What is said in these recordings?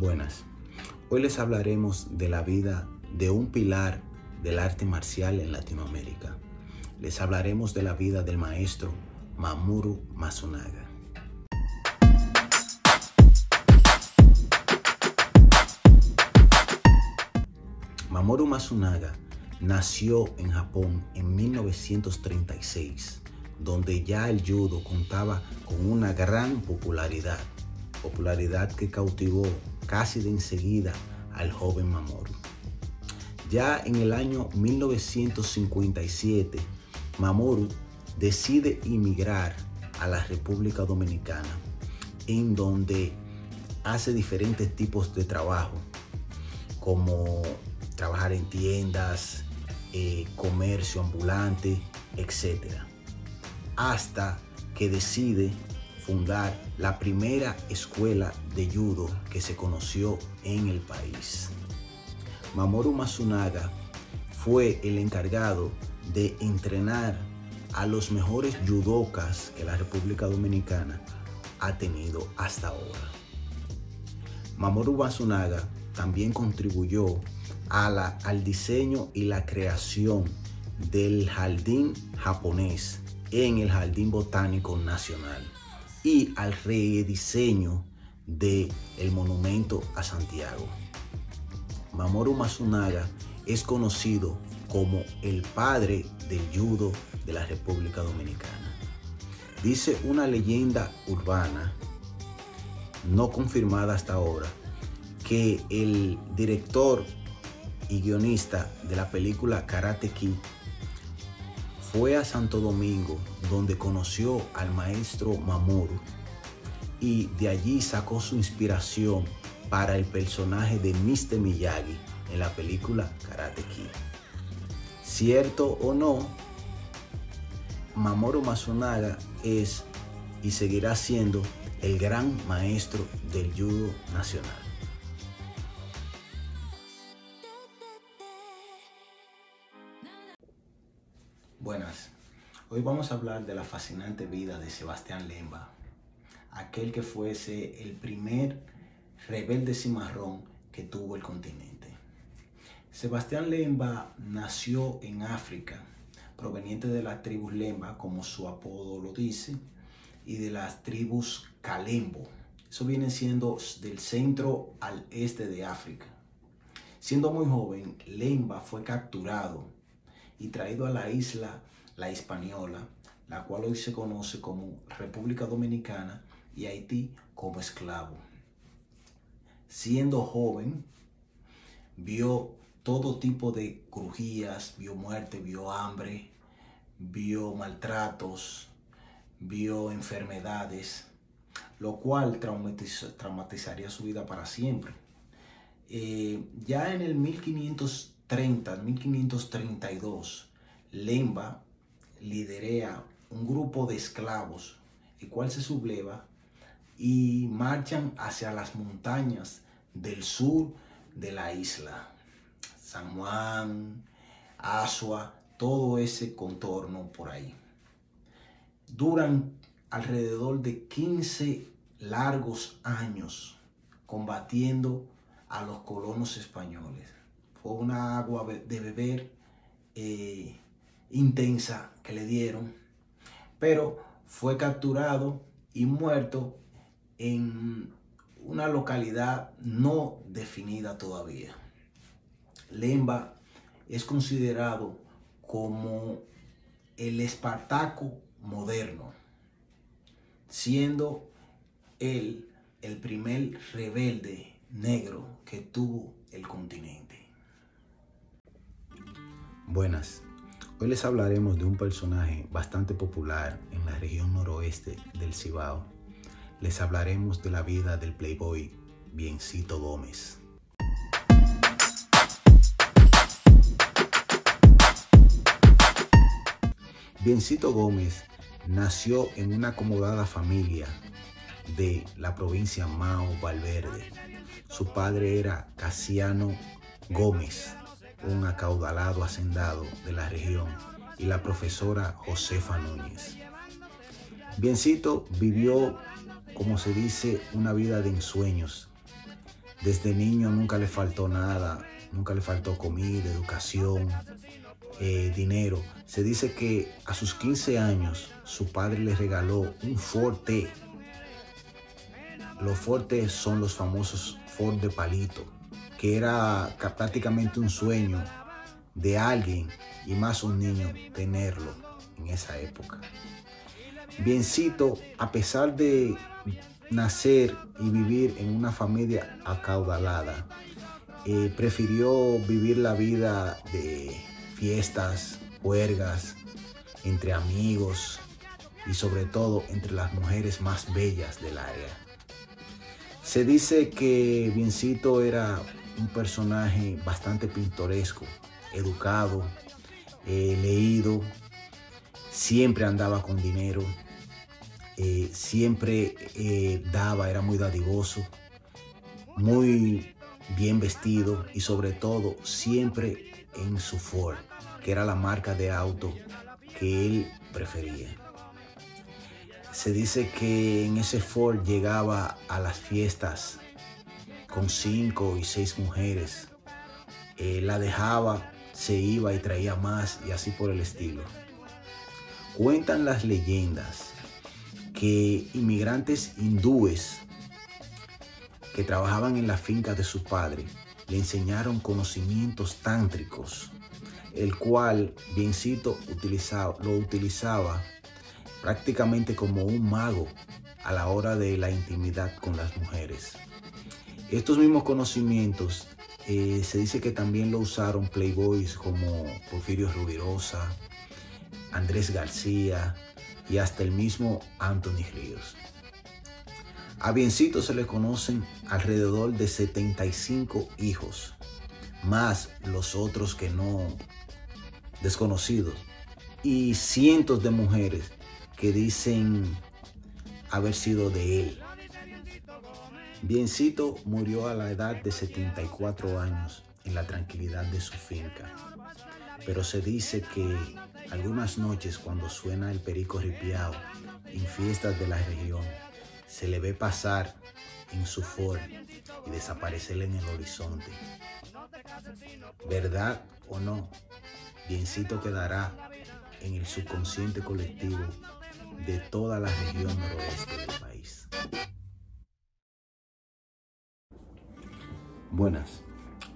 Buenas. Hoy les hablaremos de la vida de un pilar del arte marcial en Latinoamérica. Les hablaremos de la vida del maestro Mamoru Masunaga. Mamoru Masunaga nació en Japón en 1936, donde ya el judo contaba con una gran popularidad, popularidad que cautivó casi de enseguida al joven Mamoru. Ya en el año 1957, Mamoru decide emigrar a la República Dominicana, en donde hace diferentes tipos de trabajo, como trabajar en tiendas, eh, comercio ambulante, etc. Hasta que decide fundar la primera escuela de judo que se conoció en el país. Mamoru Masunaga fue el encargado de entrenar a los mejores judokas que la República Dominicana ha tenido hasta ahora. Mamoru Masunaga también contribuyó al diseño y la creación del jardín japonés en el Jardín Botánico Nacional y al rediseño del el monumento a Santiago. Mamoru Masunaga es conocido como el padre del judo de la República Dominicana. Dice una leyenda urbana, no confirmada hasta ahora, que el director y guionista de la película Karate Kid, fue a Santo Domingo donde conoció al maestro Mamoru y de allí sacó su inspiración para el personaje de Mr. Miyagi en la película Karate Kid. Cierto o no, Mamoru Masunaga es y seguirá siendo el gran maestro del judo nacional. Buenas, hoy vamos a hablar de la fascinante vida de Sebastián Lemba, aquel que fuese el primer rebelde cimarrón que tuvo el continente. Sebastián Lemba nació en África, proveniente de las tribus Lemba, como su apodo lo dice, y de las tribus Kalembo. Eso viene siendo del centro al este de África. Siendo muy joven, Lemba fue capturado y traído a la isla La Hispaniola, la cual hoy se conoce como República Dominicana y Haití como esclavo. Siendo joven, vio todo tipo de crujías, vio muerte, vio hambre, vio maltratos, vio enfermedades, lo cual traumatizaría su vida para siempre. Eh, ya en el 1500 30, 1532, Lemba liderea un grupo de esclavos, el cual se subleva y marchan hacia las montañas del sur de la isla. San Juan, Asua, todo ese contorno por ahí. Duran alrededor de 15 largos años combatiendo a los colonos españoles fue una agua de beber eh, intensa que le dieron, pero fue capturado y muerto en una localidad no definida todavía. Lemba es considerado como el Espartaco moderno, siendo él el primer rebelde negro que tuvo el continente. Buenas, hoy les hablaremos de un personaje bastante popular en la región noroeste del Cibao. Les hablaremos de la vida del playboy Biencito Gómez. Biencito Gómez nació en una acomodada familia de la provincia Mao Valverde. Su padre era Casiano Gómez, un acaudalado hacendado de la región, y la profesora Josefa Núñez. Biencito vivió, como se dice, una vida de ensueños. Desde niño nunca le faltó nada, nunca le faltó comida, educación, eh, dinero. Se dice que a sus 15 años su padre le regaló un Forte. Los Fortes son los famosos Ford de palito, que era prácticamente un sueño de alguien y más un niño tenerlo en esa época. Biencito, a pesar de nacer y vivir en una familia acaudalada, eh, prefirió vivir la vida de fiestas, huelgas, entre amigos y sobre todo entre las mujeres más bellas del área. Se dice que Biencito era un personaje bastante pintoresco, educado, eh, leído, siempre andaba con dinero, eh, siempre eh, daba, era muy dadivoso, muy bien vestido y sobre todo siempre en su Ford, que era la marca de auto que él prefería. Se dice que en ese Ford llegaba a las fiestas con cinco y seis mujeres. La dejaba, se iba y traía más y así por el estilo. Cuentan las leyendas que inmigrantes hindúes que trabajaban en la finca de su padre le enseñaron conocimientos tántricos, el cual Biencito utilizaba, lo utilizaba prácticamente como un mago a la hora de la intimidad con las mujeres. Estos mismos conocimientos eh, se dice que también lo usaron playboys como Porfirio Rubirosa, Andrés García, y hasta el mismo Anthony Ríos. A Biencito se le conocen alrededor de 75 hijos, más los otros que no desconocidos, y cientos de mujeres que dicen haber sido de él. Biencito murió a la edad de 74 años en la tranquilidad de su finca, pero se dice que algunas noches cuando suena el perico ripiao en fiestas de la región, se le ve pasar en su Ford y desaparecer en el horizonte. ¿Verdad o no? Biencito quedará en el subconsciente colectivo de toda la región noroeste Buenas.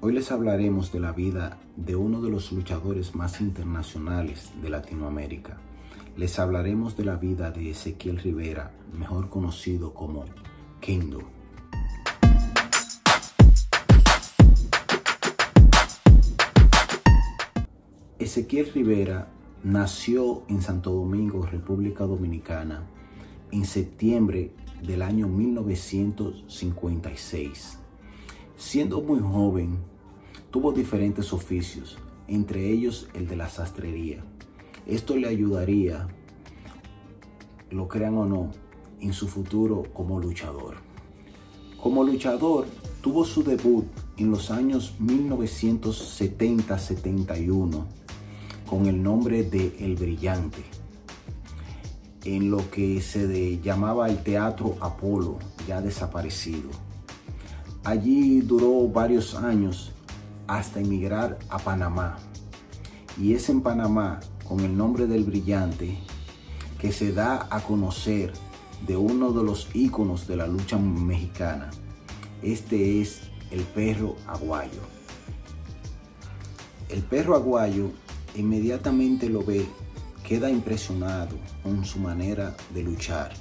Hoy les hablaremos de la vida de uno de los luchadores más internacionales de Latinoamérica. Les hablaremos de la vida de Ezequiel Rivera, mejor conocido como Kendo. Ezequiel Rivera nació en Santo Domingo, República Dominicana, en septiembre del año 1956. Siendo muy joven, Tuvo diferentes oficios, entre ellos el de la sastrería. Esto le ayudaría, lo crean o no, en su futuro como luchador. Como luchador, tuvo su debut en los años 1970-71 con el nombre de El Brillante, en lo que se llamaba el Teatro Apolo, ya desaparecido. Allí duró varios años hasta emigrar a Panamá. Y es en Panamá, con el nombre del brillante, que se da a conocer de uno de los íconos de la lucha mexicana. Este es el perro aguayo. El perro aguayo inmediatamente lo ve, queda impresionado con su manera de luchar.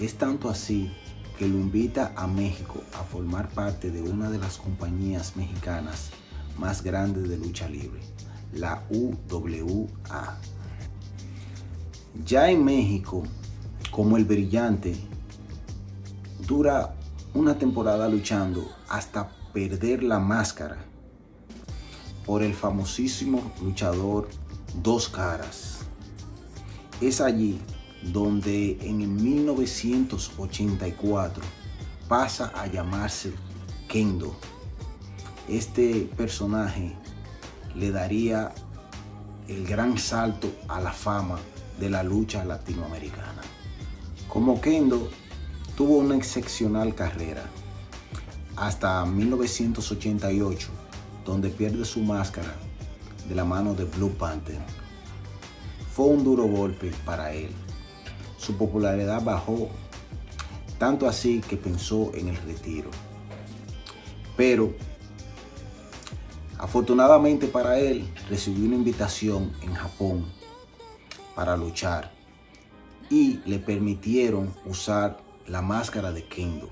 Es tanto así que lo invita a México a formar parte de una de las compañías mexicanas más grandes de lucha libre, la UWA. Ya en México, como el brillante, dura una temporada luchando hasta perder la máscara por el famosísimo luchador Dos Caras. Es allí donde en el 1984 pasa a llamarse Kendo. Este personaje le daría el gran salto a la fama de la lucha latinoamericana. Como Kendo tuvo una excepcional carrera. hasta 1988, donde pierde su máscara de la mano de Blue Panther. Fue un duro golpe para él. Su popularidad bajó tanto así que pensó en el retiro. Pero afortunadamente para él recibió una invitación en Japón para luchar y le permitieron usar la máscara de Kendo.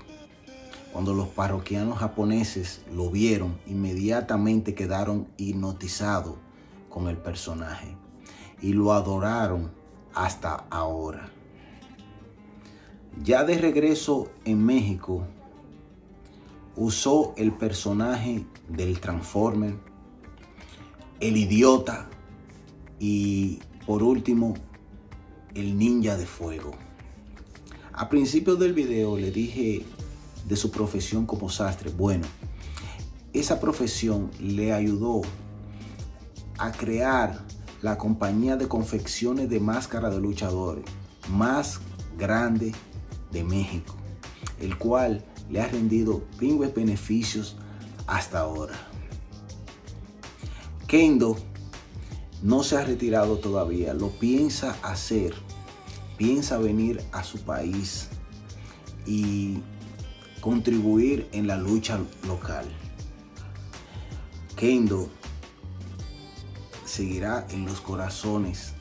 Cuando los parroquianos japoneses lo vieron, inmediatamente quedaron hipnotizados con el personaje y lo adoraron hasta ahora. Ya de regreso en México, usó el personaje del Transformer, el idiota y por último el ninja de fuego. A principio del video le dije de su profesión como sastre. Bueno, esa profesión le ayudó a crear la compañía de confecciones de máscara de luchadores más grande de México, el cual le ha rendido pingües beneficios hasta ahora. Kendo no se ha retirado todavía, lo piensa hacer, piensa venir a su país y contribuir en la lucha local. Kendo seguirá en los corazones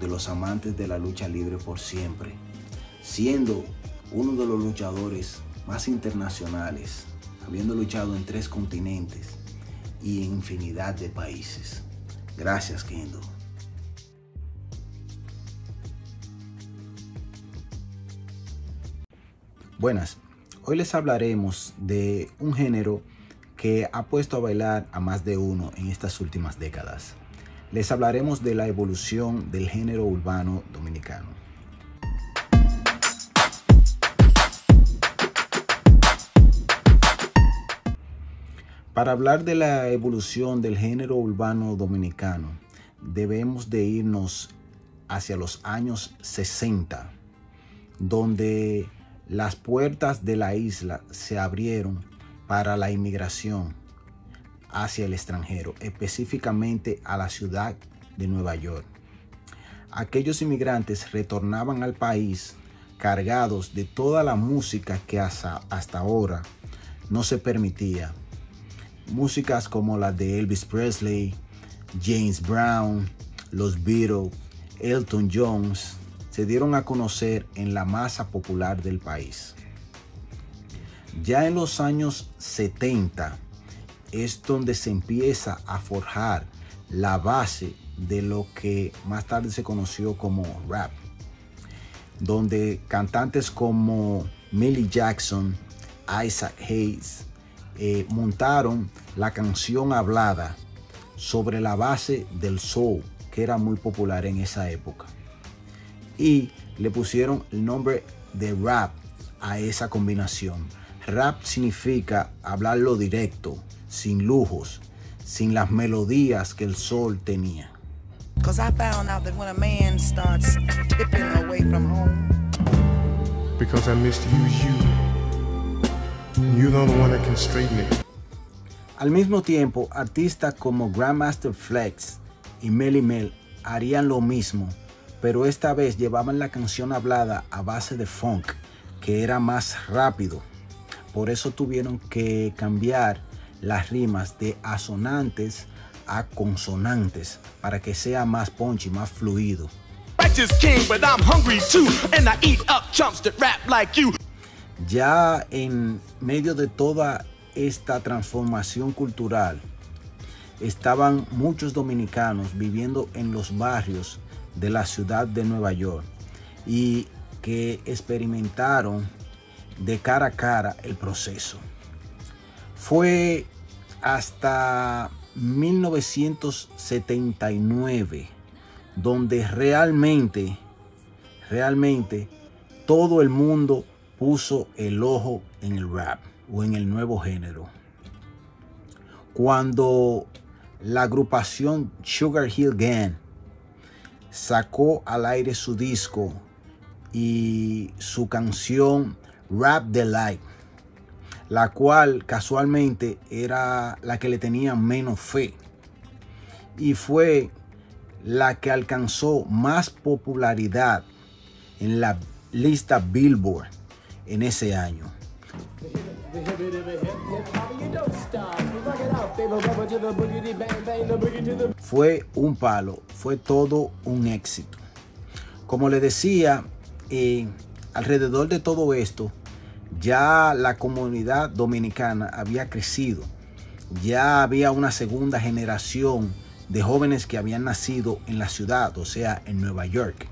de los amantes de la lucha libre por siempre, siendo uno de los luchadores más internacionales, habiendo luchado en tres continentes y en infinidad de países. Gracias, Kendo. Buenas, hoy les hablaremos de un género que ha puesto a bailar a más de uno en estas últimas décadas. Les hablaremos de la evolución del género urbano dominicano. Para hablar de la evolución del género urbano dominicano, debemos de irnos hacia los años 60, donde las puertas de la isla se abrieron para la inmigración hacia el extranjero, específicamente a la ciudad de Nueva York. Aquellos inmigrantes retornaban al país cargados de toda la música que hasta, ahora no se permitía. Músicas como la de Elvis Presley, James Brown, los Beatles, Elton Jones, se dieron a conocer en la masa popular del país. Ya en los años 70 es donde se empieza a forjar la base de lo que más tarde se conoció como rap, donde cantantes como Millie Jackson, Isaac Hayes, eh, montaron la canción hablada sobre la base del soul, que era muy popular en esa época y le pusieron el nombre de rap a esa combinación. Rap significa hablarlo directo, sin lujos, sin las melodías que el sol tenía. Al mismo tiempo, artistas como Grandmaster Flex y Melly Mel harían lo mismo pero esta vez llevaban la canción hablada a base de funk, que era más rápido. Por eso tuvieron que cambiar las rimas de asonantes a consonantes para que sea más punchy, más fluido. Ya en medio de toda esta transformación cultural, estaban muchos dominicanos viviendo en los barrios de la ciudad de Nueva York y que experimentaron de cara a cara el proceso. Fue hasta 1979 donde realmente, realmente todo el mundo puso el ojo en el rap o en el nuevo género. Cuando la agrupación Sugar Hill Gang sacó al aire su disco y su canción Rap the Light. la cual casualmente era la que le tenía menos fe. Y fue la que alcanzó más popularidad en la lista Billboard en ese año. Fue un palo, fue todo un éxito. Como le decía, alrededor de todo esto, ya la comunidad dominicana había crecido, ya había una segunda generación de jóvenes que habían nacido en la ciudad, o sea, en Nueva York,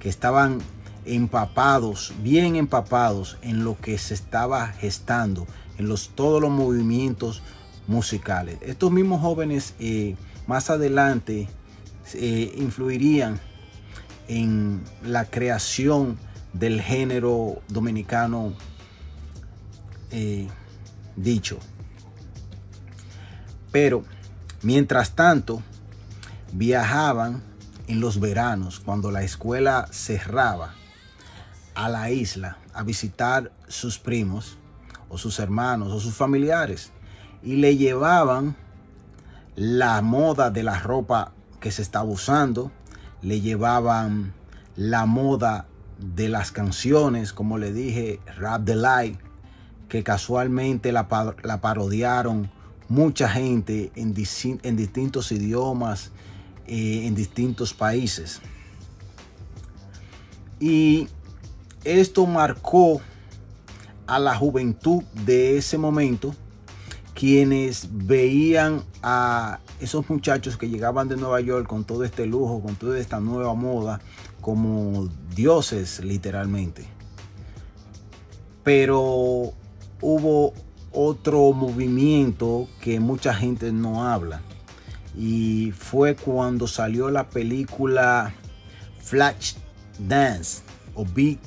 que estaban empapados, bien empapados en lo que se estaba gestando, en los, todos los movimientos musicales. Estos mismos jóvenes eh, más adelante eh, influirían en la creación del género dominicano eh, dicho. Pero, mientras tanto, viajaban en los veranos, cuando la escuela cerraba, a la isla a visitar sus primos o sus hermanos o sus familiares y le llevaban la moda de la ropa que se estaba usando, le llevaban la moda de las canciones, como le dije, Rap the Light, que casualmente la, parodiaron mucha gente en, en distintos idiomas, eh, en distintos países. Y esto marcó a la juventud de ese momento, quienes veían a esos muchachos que llegaban de Nueva York con todo este lujo, con toda esta nueva moda, como dioses literalmente. Pero hubo otro movimiento que mucha gente no habla. Y fue cuando salió la película Flash Dance o Beat,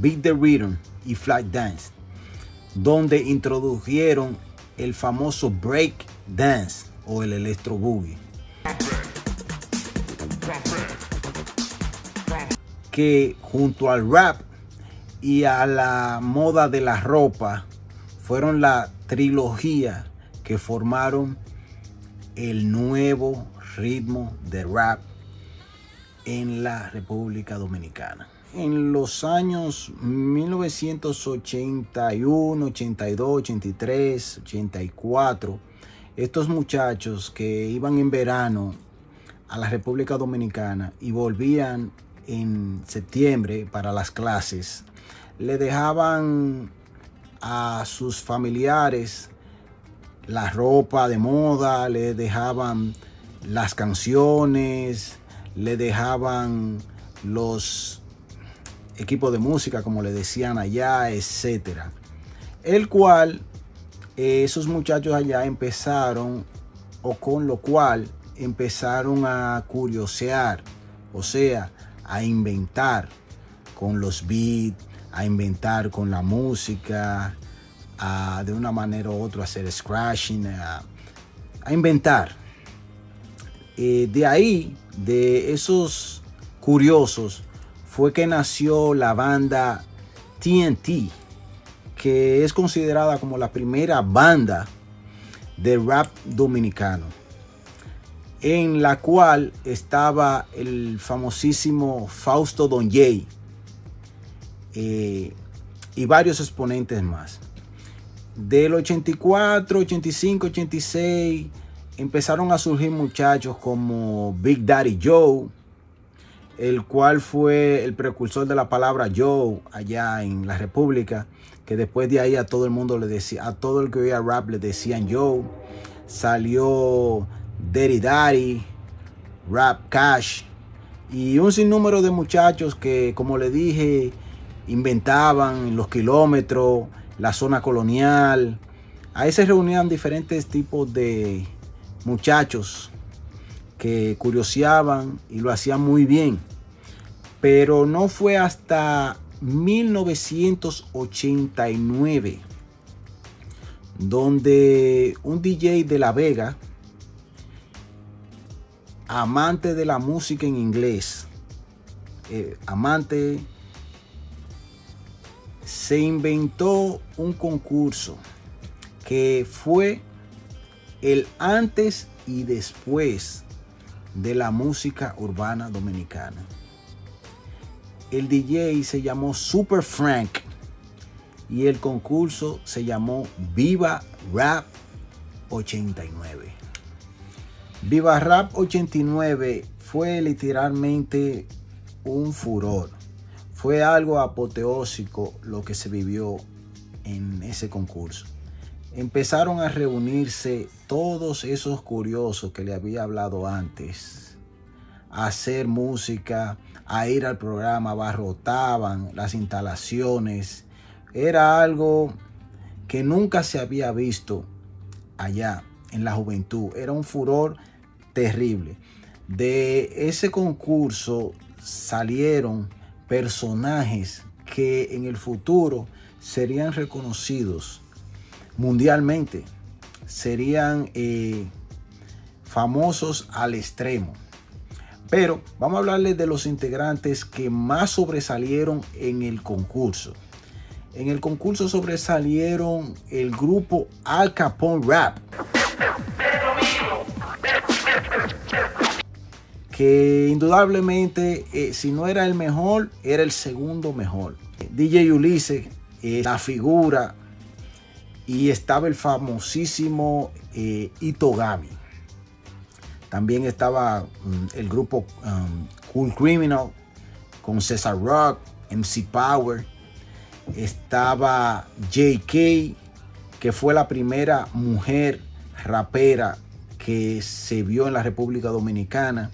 Beat the Rhythm y Flash Dance, donde introdujeron el famoso break dance o el electro boogie. Que junto al rap y a la moda de la ropa fueron la trilogía que formaron el nuevo ritmo de rap en la República Dominicana. En los años 1981, 82, 83, 84, estos muchachos que iban en verano a la República Dominicana y volvían en septiembre para las clases, le dejaban a sus familiares la ropa de moda, le dejaban las canciones, le dejaban los equipos de música, como le decían allá, etcétera. El cual esos muchachos allá empezaron, o con lo cual empezaron a curiosear, o sea, a inventar con los beats, a inventar con la música, a de una manera u otra hacer scratching, a, inventar. Eh, de ahí, de esos curiosos, fue que nació la banda TNT, que es considerada como la primera banda de rap dominicano, en la cual estaba el famosísimo Fausto Don Jay eh, y varios exponentes más. Del 84, 85, 86 empezaron a surgir muchachos como Big Daddy Joe, el cual fue el precursor de la palabra Joe allá en la República, que después de ahí a todo el mundo le decía, a todo el que oía rap le decían Joe. Salió Daddy Daddy, Rap Cash y un sinnúmero de muchachos que, como le dije, inventaban los kilómetros, la zona colonial. Ahí se reunían diferentes tipos de muchachos que curioseaban y lo hacían muy bien. Pero no fue hasta 1989 donde un DJ de La Vega, amante de la música en inglés, eh, amante se inventó un concurso que fue el antes y después de la música urbana dominicana. El DJ se llamó Super Frank y el concurso se llamó Viva Rap 89. Viva Rap 89 fue literalmente un furor. Fue algo apoteósico lo que se vivió en ese concurso. Empezaron a reunirse todos esos curiosos que le había hablado antes, a hacer música, a ir al programa, abarrotaban las instalaciones. Era algo que nunca se había visto allá en la juventud. Era un furor terrible. De ese concurso salieron personajes que en el futuro serían reconocidos mundialmente, serían eh, famosos al extremo. Pero vamos a hablarles de los integrantes que más sobresalieron en el concurso. En el concurso sobresalieron el grupo Al Capone Rap. Que indudablemente, eh, si no era el mejor, era el segundo mejor. DJ Ulises, eh, la figura, y estaba el famosísimo eh, Itogami. También estaba mm, el grupo um, Cool Criminal con Cesar Rock, MC Power estaba JK, que fue la primera mujer rapera que se vio en la República Dominicana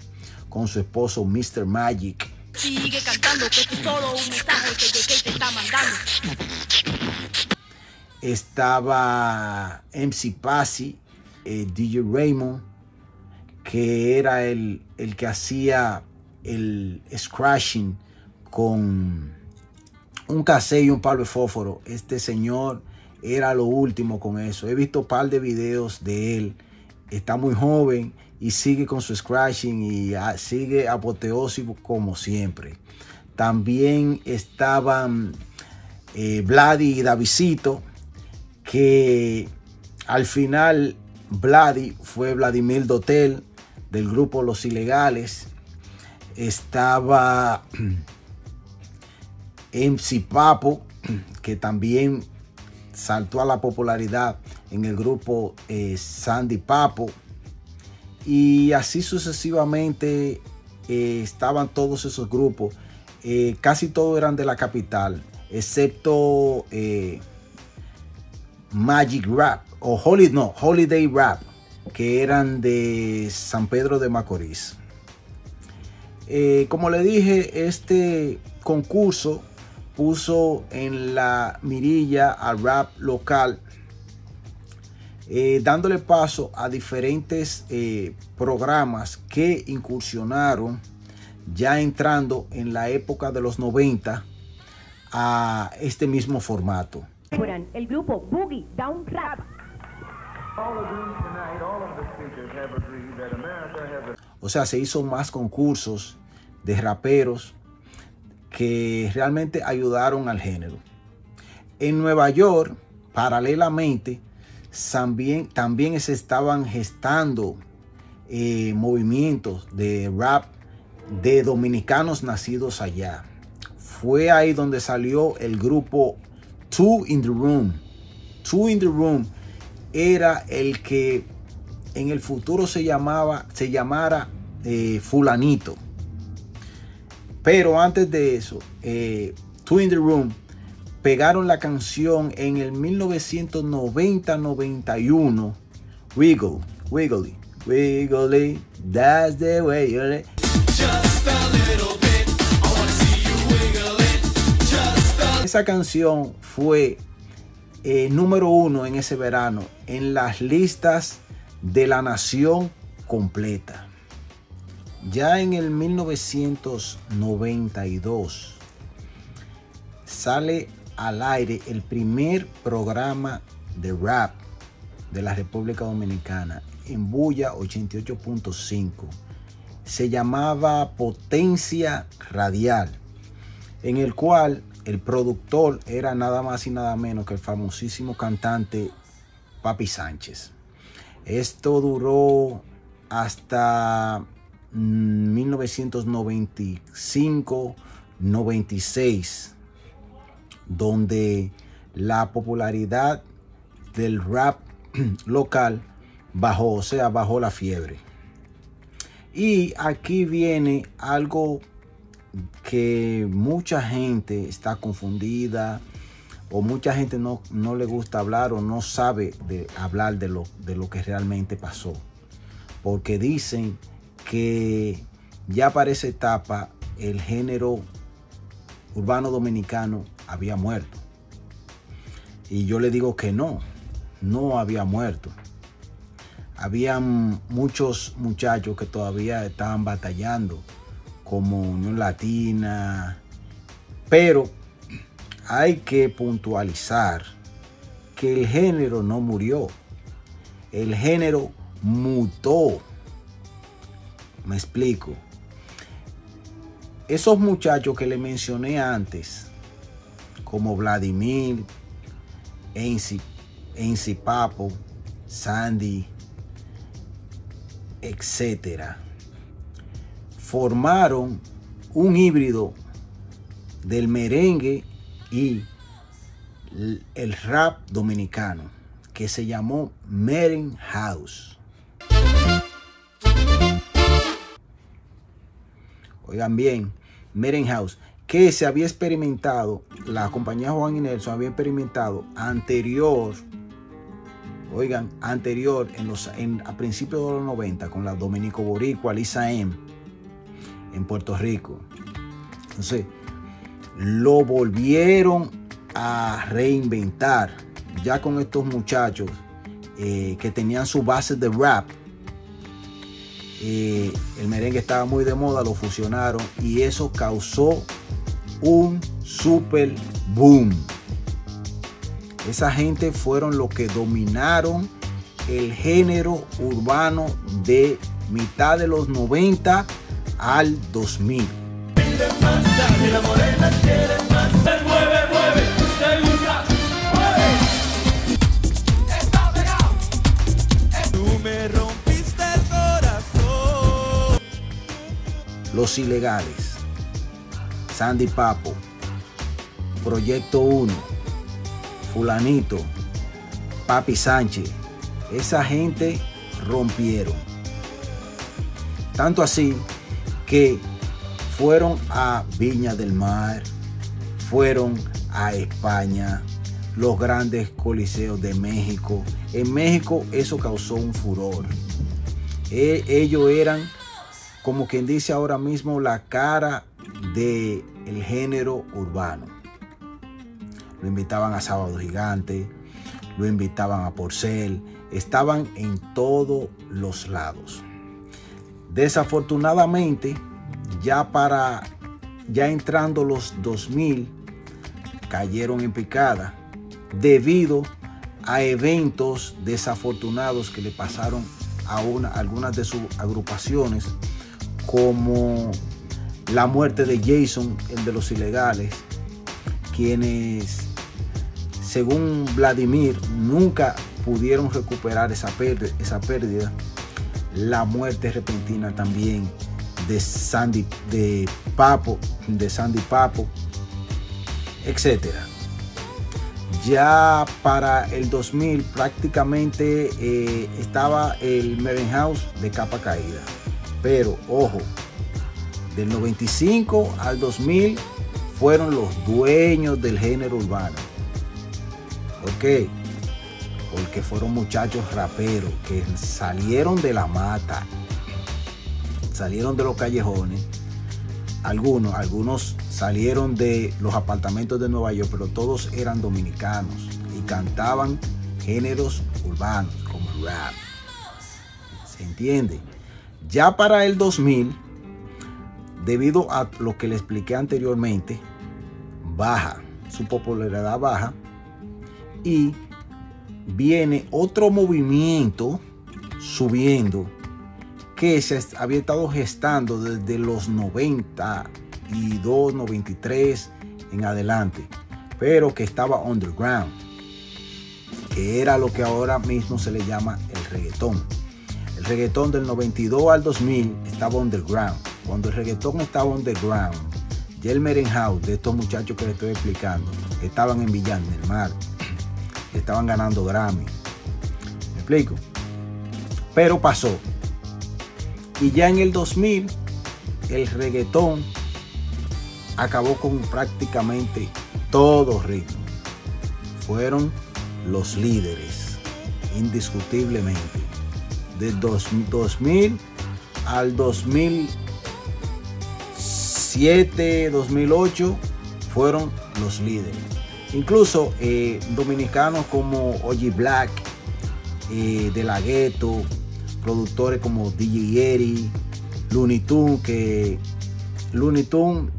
con su esposo Mr. Magic. Sigue cantando que solo un mensaje que JK te está mandando. Estaba MC Pasi, eh, DJ Raymond, que era el, el que hacía el scratching con un cassette y un palo de fósforo. Este señor era lo último con eso. He visto un par de videos de él. Está muy joven y sigue con su scratching y ah, sigue apoteósico como siempre. También estaban eh, Vladi y Davisito, que al final Vladi fue Vladimir Dotel del grupo Los Ilegales. Estaba MC Papo, que también saltó a la popularidad en el grupo eh, Sandy Papo. Y así sucesivamente eh, estaban todos esos grupos. Eh, casi todos eran de la capital, excepto Magic Rap o no, Holiday Rap, que eran de San Pedro de Macorís. como le dije, este concurso puso en la mirilla al rap local, eh, dándole paso a diferentes eh, programas que incursionaron ya entrando en la época de los 90 a este mismo formato. El grupo Boogie Down Rap. O sea, se hizo más concursos de raperos que realmente ayudaron al género. En Nueva York, paralelamente, también, también se estaban gestando eh, movimientos de rap de dominicanos nacidos allá. Fue ahí donde salió el grupo Two in the Room. Two in the Room era el que en el futuro se llamaba, se llamara eh, fulanito. Pero antes de eso, eh, Two in the Room pegaron la canción en el 1990-91. Wiggle, wiggly, wiggly, that's the way Esa canción fue eh, número uno en ese verano en las listas de la nación completa. Ya en el 1992 sale al aire el primer programa de rap de la República Dominicana en Bulla 88.5. Se llamaba Potencia Radial, en el cual el productor era nada más y nada menos que el famosísimo cantante Papi Sánchez. Esto duró hasta 1995-96, donde la popularidad del rap local bajó, o sea, bajó la fiebre. Y aquí viene algo que mucha gente está confundida o mucha gente no, no le gusta hablar o no sabe de hablar de lo, de lo que realmente pasó. Porque dicen que ya para esa etapa el género urbano dominicano había muerto. Y yo le digo que no, no había muerto. Habían muchos muchachos que todavía estaban batallando, como Unión Latina, pero hay que puntualizar que el género no murió, el género mutó. Me explico. Esos muchachos que le mencioné antes, como Vladimir, Enzi, Papo, Sandy, etcétera, formaron un híbrido del merengue y el rap dominicano que se llamó Meren House. Oigan bien, Meren House, que se había experimentado, la compañía Juan y Nelson había experimentado anterior, oigan, anterior en los, a principios de los 90 con la Dominico Boricua, Lisa M, en Puerto Rico. Entonces, lo volvieron a reinventar ya con estos muchachos eh, que tenían su base de rap eh, el merengue estaba muy de moda, lo fusionaron y eso causó un super boom. Esa gente fueron los que dominaron el género urbano de mitad de los 90 al 2000. Los Ilegales, Sandy Papo, Proyecto 1, Fulanito, Papi Sánchez, esa gente rompieron. Tanto así que fueron a Viña del Mar, fueron a España, los grandes coliseos de México. En México eso causó un furor. E, ellos eran como quien dice ahora mismo, la cara del el género urbano. Lo invitaban a Sábado Gigante, lo invitaban a Porcel, estaban en todos los lados. Desafortunadamente, ya para ya entrando los 2000 cayeron en picada debido a eventos desafortunados que le pasaron a, una, a algunas de sus agrupaciones como la muerte de Jason, el de los ilegales, quienes, según Vladimir, nunca pudieron recuperar esa pérdida, esa pérdida. La muerte repentina también de Sandy, de Papo, de Sandy Papo, etcétera. Ya para el 2000 prácticamente eh, estaba el Meren House de capa caída. Pero ojo, del 95 al 2000 fueron los dueños del género urbano. ¿Por qué? Porque fueron muchachos raperos que salieron de la mata, salieron de los callejones. Algunos, algunos salieron de los apartamentos de Nueva York, pero todos eran dominicanos y cantaban géneros urbanos como rap. ¿Se entiende? Ya para el 2000, debido a lo que le expliqué anteriormente, baja, su popularidad baja y viene otro movimiento subiendo que se había estado gestando desde los 92, 93 en adelante, pero que estaba underground. que era lo que ahora mismo se le llama el reggaetón. El reggaetón del 92 al 2000 estaba underground. Cuando el reggaetón estaba underground, ya el merenhouse de estos muchachos que les estoy explicando estaban en Villán del Mar, estaban ganando Grammy. ¿Me explico? Pero pasó. Y ya en el 2000, el reggaetón acabó con prácticamente todo ritmo. Fueron los líderes, indiscutiblemente. De 2000 al 2007, 2008 fueron los líderes. Incluso eh, dominicanos como Oji Black, eh, De La Ghetto, productores como DJ Eri, Looney Tunes, que Looney Tunes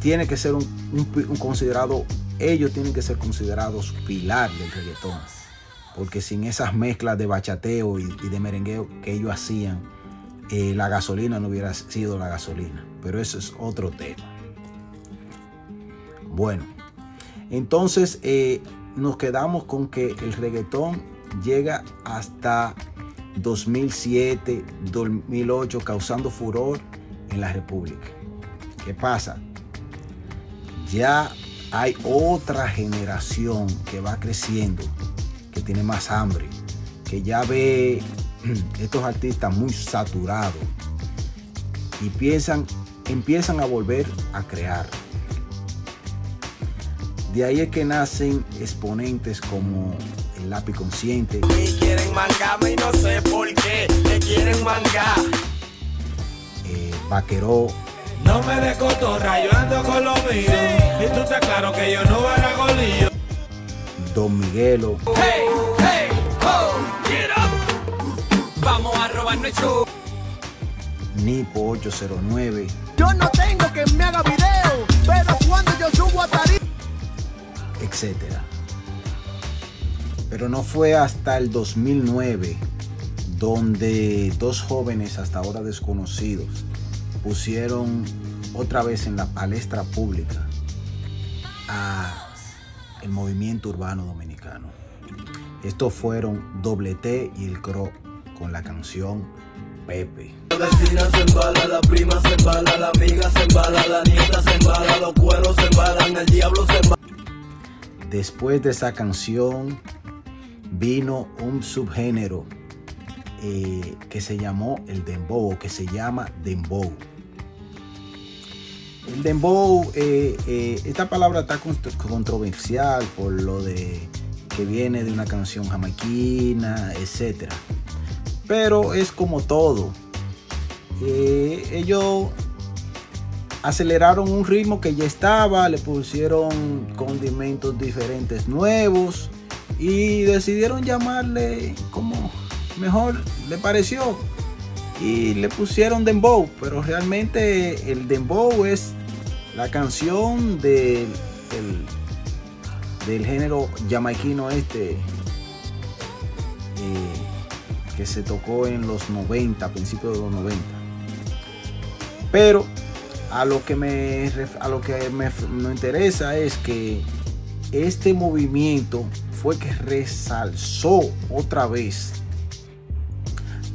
tiene que ser un, considerado, ellos tienen que ser considerados pilar del reggaetón. Porque sin esas mezclas de bachateo y, de merengueo que ellos hacían, eh, la gasolina no hubiera sido la gasolina. Pero eso es otro tema. Bueno, entonces eh, nos quedamos con que el reggaetón llega hasta 2007, 2008, causando furor en la República. ¿Qué pasa? Ya hay otra generación que va creciendo, que tiene más hambre, que ya ve estos artistas muy saturados y empiezan a volver a crear. De ahí es que nacen exponentes como el lápiz consciente. Y quieren mangarme y no sé por qué, me quieren mangar. Eh, Vaqueró. No me de cotorra, yo ando con lo mío. Y tú estás claro que yo no era golillo. Don Miguelo. Hey, hey, ho, get up. Vamos a robar nuestro. Nipo 809. Yo no tengo que me haga video, pero cuando yo subo a tarima, etcétera. Pero no fue hasta el 2009 donde dos jóvenes hasta ahora desconocidos pusieron otra vez en la palestra pública a el movimiento urbano dominicano. Estos fueron Doble T y el Cro con la canción Pepe. La vecina se embala, la prima se embala, la amiga se embala, la nieta se embala, los cueros se embalan, el diablo se embala. Después de esa canción vino un subgénero eh, que se llamó el dembow, que se llama dembow. El dembow, eh, eh, esta palabra está controversial por lo de que viene de una canción jamaiquina, etc. Pero es como todo. Aceleraron un ritmo que ya estaba, le pusieron condimentos diferentes nuevos y decidieron llamarle como mejor le pareció y le pusieron dembow, pero realmente el dembow es la canción del, del, género jamaiquino este eh, que se tocó en los 90, principios de los 90. Pero a lo que me, a lo que me, interesa es que este movimiento fue que resalzó otra vez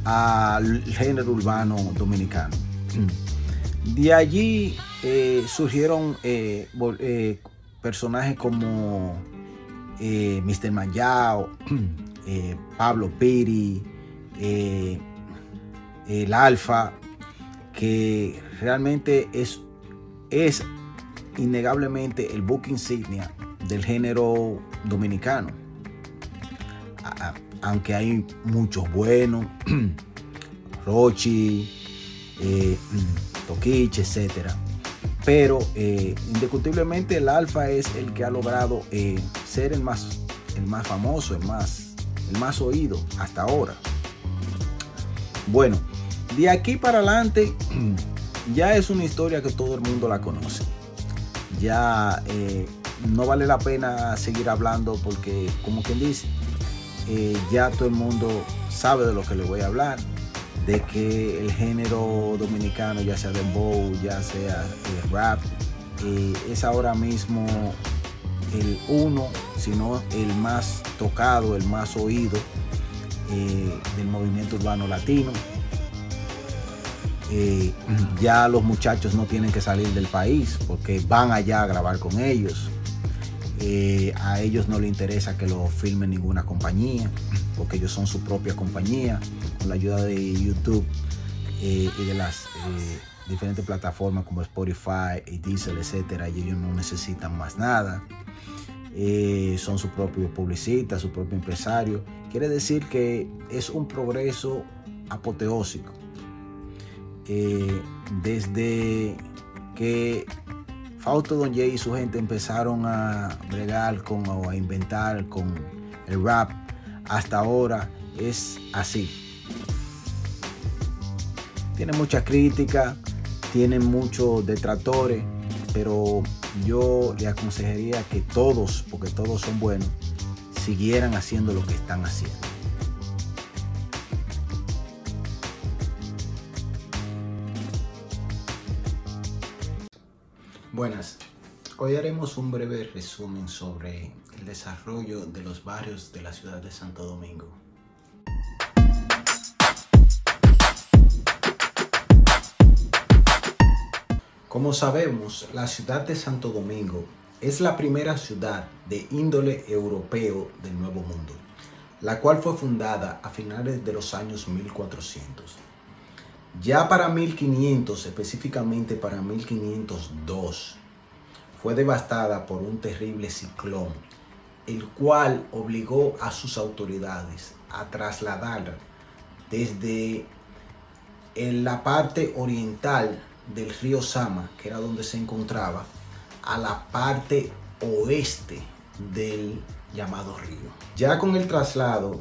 al género urbano dominicano. De allí eh, surgieron eh, eh, personajes como Mr. Manjao, Pablo Piri, el Alfa, que realmente es, es innegablemente el book insignia del género dominicano. Aunque hay muchos buenos, Rochi, eh, Toquiche, etc. Pero eh, indiscutiblemente el Alfa es el que ha logrado eh, ser el más, el más famoso, el más, el más oído hasta ahora. Bueno, de aquí para adelante ya es una historia que todo el mundo la conoce. Ya eh, no vale la pena seguir hablando porque, como quien dice, eh, ya todo el mundo sabe de lo que le voy a hablar. De que el género dominicano, ya sea dembow, ya sea el rap, eh, es ahora mismo el uno, sino el más tocado, el más oído eh, del movimiento urbano latino. Eh, ya los muchachos no tienen que salir del país porque van allá a grabar con ellos. Eh, a ellos no les interesa que lo filme ninguna compañía porque ellos son su propia compañía con la ayuda de YouTube y de las diferentes plataformas como Spotify y Diesel, etcétera, y ellos no necesitan más nada. Eh, son su propio publicista, su propio empresario. Quiere decir que es un progreso apoteósico. Eh, desde que Fausto Don Jay y su gente empezaron a bregar con o a inventar con el rap, hasta ahora es así. Tiene mucha crítica, tienen muchos detractores, pero yo le aconsejaría que todos, porque todos son buenos, siguieran haciendo lo que están haciendo. Buenas, hoy haremos un breve resumen sobre el desarrollo de los barrios de la ciudad de Santo Domingo. Como sabemos, la ciudad de Santo Domingo es la primera ciudad de índole europeo del Nuevo Mundo, la cual fue fundada a finales de los años 1400. Ya para 1500, específicamente para 1502, fue devastada por un terrible ciclón, el cual obligó a sus autoridades a trasladar desde en la parte oriental del río Sama, que era donde se encontraba, a la parte oeste del llamado río. Ya con el traslado,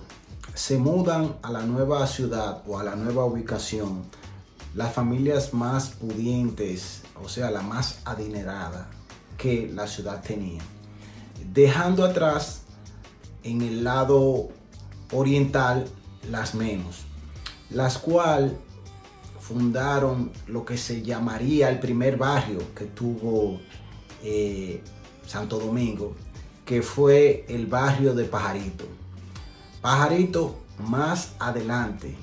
se mudan a la nueva ciudad o a la nueva ubicación las familias más pudientes, o sea, la más adinerada que la ciudad tenía, dejando atrás en el lado oriental las menos, las cuales fundaron lo que se llamaría el primer barrio que tuvo eh, Santo Domingo, que fue el barrio de Pajarito. Pajarito más adelante,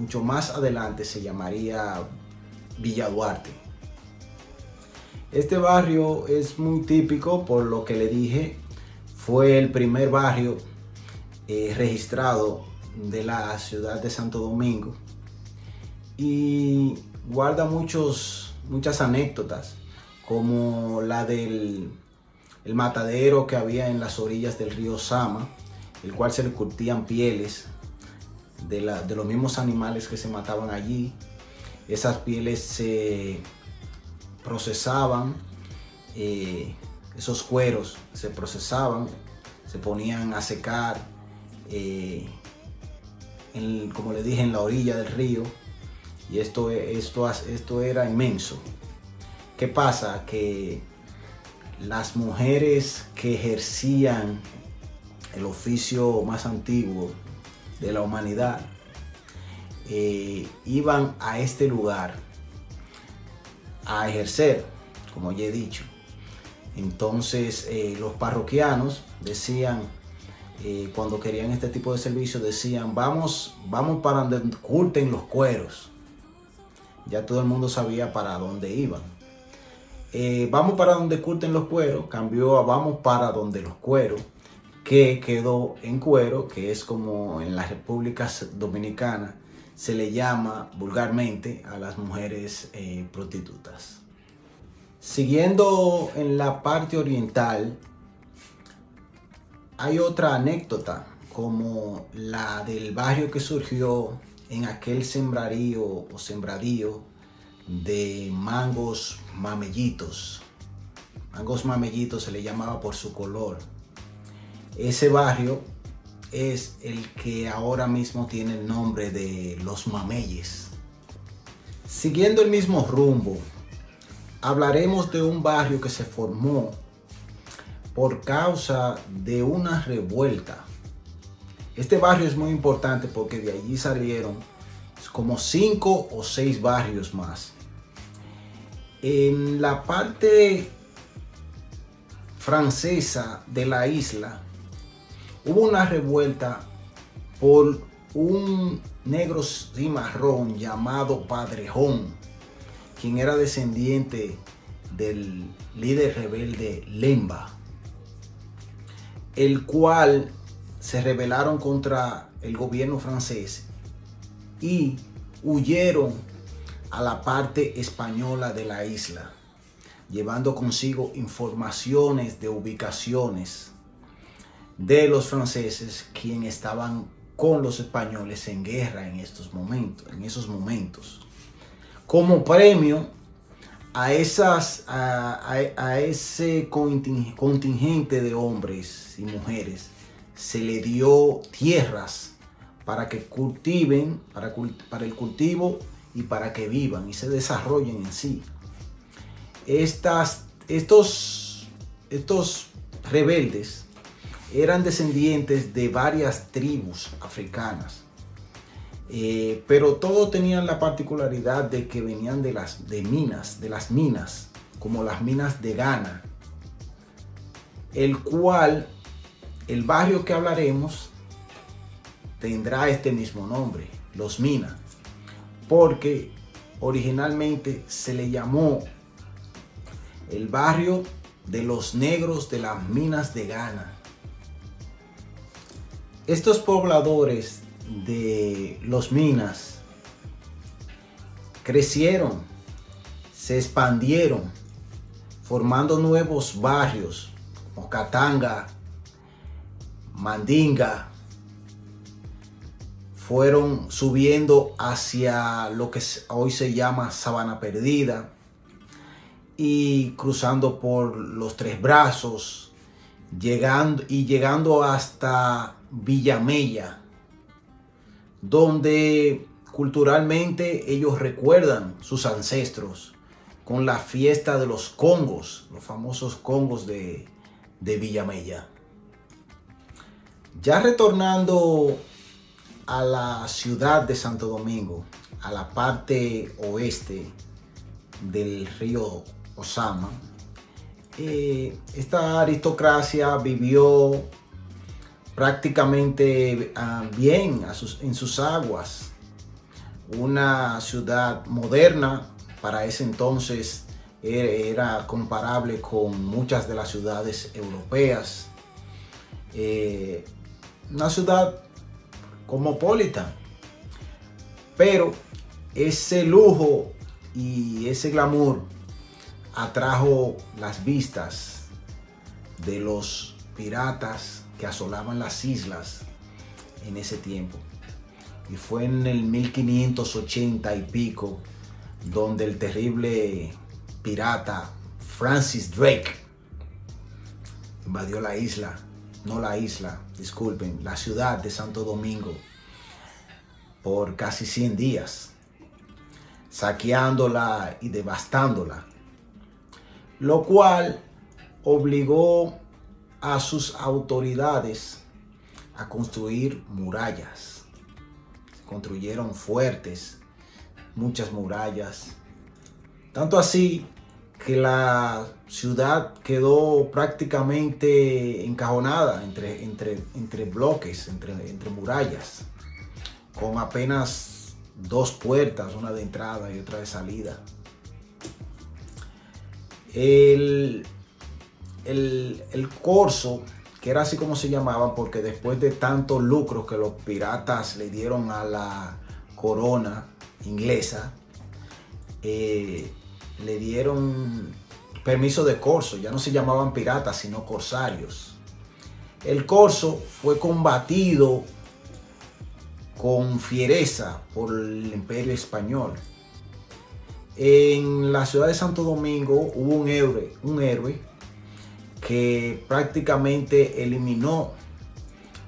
mucho más adelante se llamaría Villa Duarte. Este barrio es muy típico por lo que le dije, fue el primer barrio eh, registrado de la ciudad de Santo Domingo y guarda muchos, muchas anécdotas, como la del el matadero que había en las orillas del río Sama, el cual se le curtían pieles de, los mismos animales que se mataban allí. Esas pieles se procesaban, eh, esos cueros se procesaban, se ponían a secar, eh, como le dije, en la orilla del río y esto, esto, esto era inmenso. ¿Qué pasa? Que las mujeres que ejercían el oficio más antiguo de la humanidad eh, iban a este lugar a ejercer, como ya he dicho. Entonces eh, los parroquianos decían, eh, cuando querían este tipo de servicio, decían, vamos, vamos para donde curten los cueros ya todo el mundo sabía para dónde iban. Vamos para donde curten los cueros, cambió a vamos para donde los cueros, que quedó en cuero, que es como en la República Dominicana se le llama vulgarmente a las mujeres eh, prostitutas. Siguiendo en la parte oriental, hay otra anécdota como la del barrio que surgió en aquel sembrarío o sembradío de mangos mamellitos. Mangos mamellitos se le llamaba por su color. Ese barrio es el que ahora mismo tiene el nombre de Los Mameyes. Siguiendo el mismo rumbo, hablaremos de un barrio que se formó por causa de una revuelta este barrio es muy importante porque de allí salieron como cinco o seis barrios más. En la parte francesa de la isla, hubo una revuelta por un negro cimarrón llamado Padrejón, quien era descendiente del líder rebelde Lemba, el cual se rebelaron contra el gobierno francés y huyeron a la parte española de la isla, llevando consigo informaciones de ubicaciones de los franceses quienes estaban con los españoles en guerra en estos momentos, en esos momentos. Como premio a esas a, ese contingente de hombres y mujeres se le dio tierras para que cultiven, para, para el cultivo y para que vivan y se desarrollen en sí. Estas, estos, estos rebeldes eran descendientes de varias tribus africanas, eh, pero todos tenían la particularidad de que venían de las de minas, de las minas, como las minas de Ghana, el cual el barrio que hablaremos tendrá este mismo nombre, Los Minas, porque originalmente se le llamó el barrio de los negros de las minas de Ghana. Estos pobladores de los minas crecieron, se expandieron, formando nuevos barrios como Katanga, Mandinga, fueron subiendo hacia lo que hoy se llama Sabana Perdida y cruzando por los Tres Brazos, llegando y llegando hasta Villamella, donde culturalmente ellos recuerdan sus ancestros con la fiesta de los congos, los famosos congos de, de Villamella. Ya retornando a la ciudad de Santo Domingo, a la parte oeste del río Osama, eh, esta aristocracia vivió prácticamente ah, bien en sus aguas. Una ciudad moderna para ese entonces era, comparable con muchas de las ciudades europeas. Eh, una ciudad cosmopolita. Pero ese lujo y ese glamour atrajo las vistas de los piratas que asolaban las islas en ese tiempo. Y fue en el 1580 y pico donde el terrible pirata Francis Drake invadió la isla no la isla, disculpen, la ciudad de Santo Domingo por casi 100 días, saqueándola y devastándola, lo cual obligó a sus autoridades a construir murallas. construyeron fuertes, muchas murallas. Tanto así que la ciudad quedó prácticamente encajonada entre, entre, entre bloques, entre, entre murallas, con apenas dos puertas, una de entrada y otra de salida. El, el, corso, que era así como se llamaba, porque después de tantos lucros que los piratas le dieron a la corona inglesa, eh, le dieron permiso de corso, ya no se llamaban piratas, sino corsarios. El corso fue combatido con fiereza por el imperio español. En la ciudad de Santo Domingo hubo un héroe, un héroe que prácticamente eliminó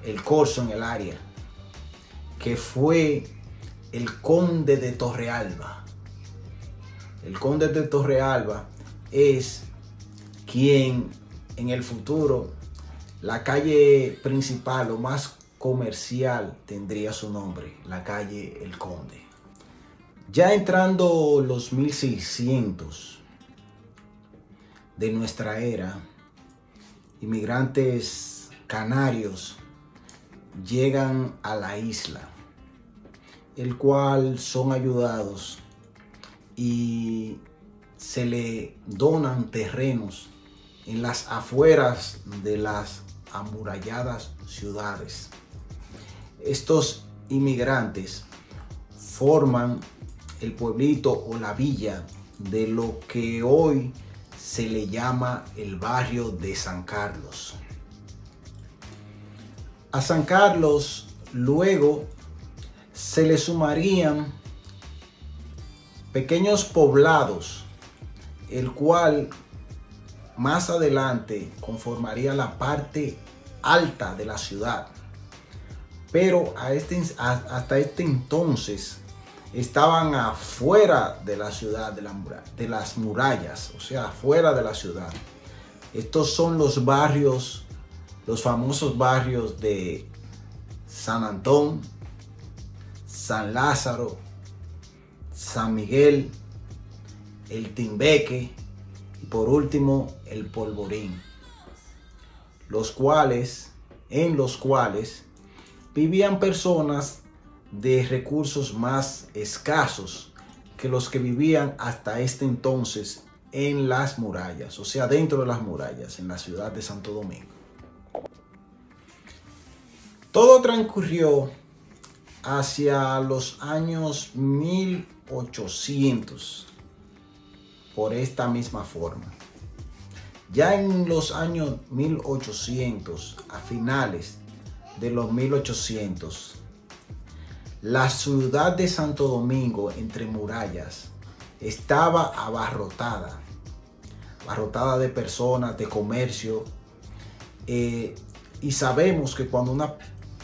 el corso en el área, que fue el conde de Torrealba el conde de Torrealba es quien en el futuro la calle principal o más comercial tendría su nombre, la calle El Conde. Ya entrando los 1600 de nuestra era, inmigrantes canarios llegan a la isla, el cual son ayudados y se le donan terrenos en las afueras de las amuralladas ciudades. Estos inmigrantes forman el pueblito o la villa de lo que hoy se le llama el barrio de San Carlos. A San Carlos luego se le sumarían pequeños poblados, el cual más adelante conformaría la parte alta de la ciudad. Pero a este, hasta este entonces estaban afuera de la ciudad, de, la, de las murallas, o sea, afuera de la ciudad. Estos son los barrios, los famosos barrios de San Antón, San Lázaro, San Miguel, el Timbeque y por último el Polvorín, los cuales, en los cuales vivían personas de recursos más escasos que los que vivían hasta este entonces en las murallas, o sea, dentro de las murallas, en la ciudad de Santo Domingo. Todo transcurrió hacia los años 1800 por esta misma forma. Ya en los años 1800, a finales de los 1800, la ciudad de Santo Domingo, entre murallas, estaba abarrotada, abarrotada de personas, de comercio. Eh, y sabemos que cuando una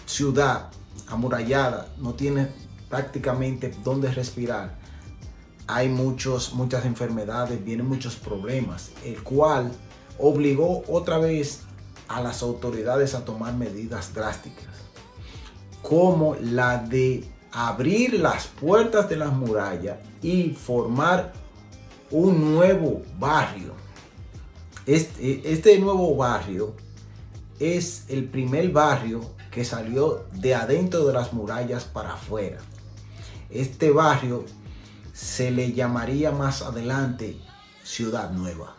ciudad amurallada no tiene prácticamente dónde respirar, hay muchos, muchas enfermedades, vienen muchos problemas, el cual obligó otra vez a las autoridades a tomar medidas drásticas como la de abrir las puertas de las murallas y formar un nuevo barrio. Este, este, nuevo barrio es el primer barrio que salió de adentro de las murallas para afuera. Este barrio se le llamaría más adelante Ciudad Nueva.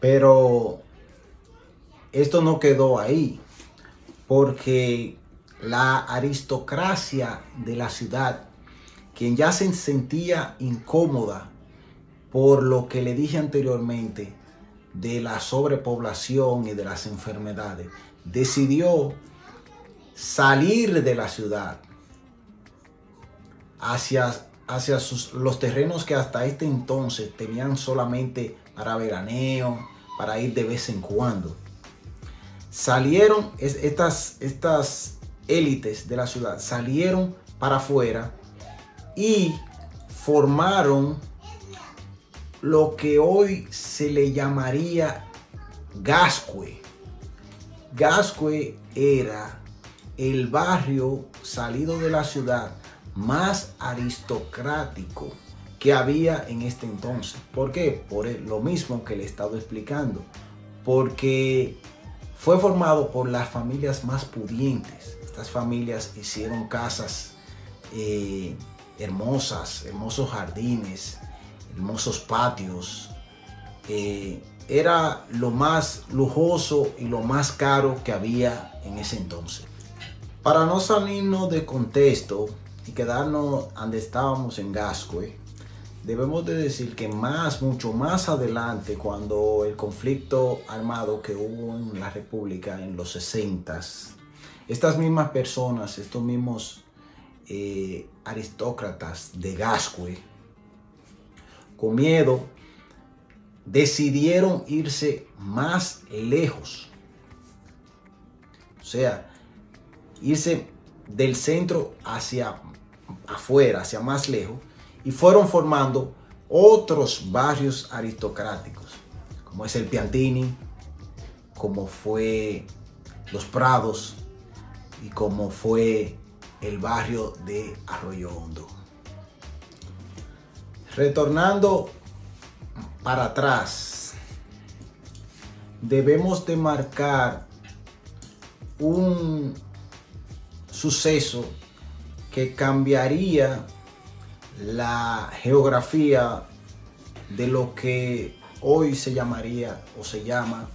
Pero esto no quedó ahí porque la aristocracia de la ciudad, quien ya se sentía incómoda por lo que le dije anteriormente de la sobrepoblación y de las enfermedades, decidió salir de la ciudad hacia, hacia los terrenos que hasta este entonces tenían solamente para veraneo, para ir de vez en cuando salieron estas, estas élites de la ciudad, salieron para afuera y formaron lo que hoy se le llamaría Gascue. Gascue era el barrio salido de la ciudad más aristocrático que había en este entonces. ¿Por qué? Por lo mismo que le he estado explicando. Porque fue formado por las familias más pudientes. Estas familias hicieron casas eh, hermosas, hermosos jardines, hermosos patios. Eh, era lo más lujoso y lo más caro que había en ese entonces. Para no salirnos de contexto y quedarnos donde estábamos en Gascue, debemos de decir que más, mucho más adelante, cuando el conflicto armado que hubo en la República en los 60, estas mismas personas, estos mismos eh, aristócratas de Gascue, con miedo, decidieron irse más lejos. O sea, irse del centro hacia afuera, hacia más lejos y fueron formando otros barrios aristocráticos, como es el Piantini, como fue Los Prados y como fue el barrio de Arroyo Hondo. Retornando para atrás, debemos de marcar un suceso que cambiaría la geografía de lo que hoy se llamaría o se llama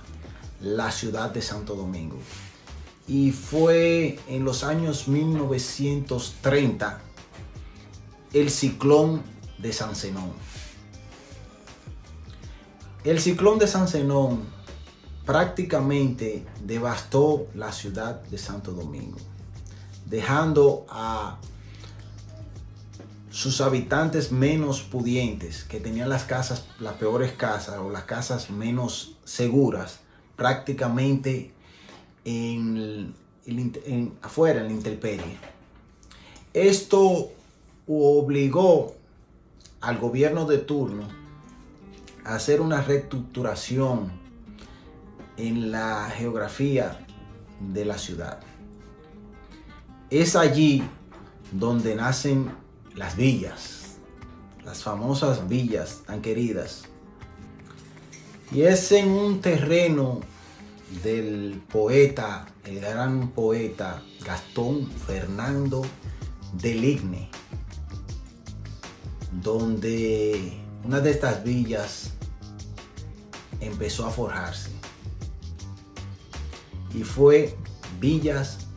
la ciudad de Santo Domingo. Y fue en los años 1930 el ciclón de San Zenón. El ciclón de San Zenón prácticamente devastó la ciudad de Santo Domingo, dejando a sus habitantes menos pudientes, que tenían las casas, las peores casas o las casas menos seguras, prácticamente en, afuera, en la intemperie. Esto obligó al gobierno de turno a hacer una reestructuración en la geografía de la ciudad. Es allí donde nacen las villas, las famosas villas tan queridas. Y es en un terreno del poeta, el gran poeta Gastón Fernando Deligne, donde una de estas villas empezó a forjarse. Y fue Villas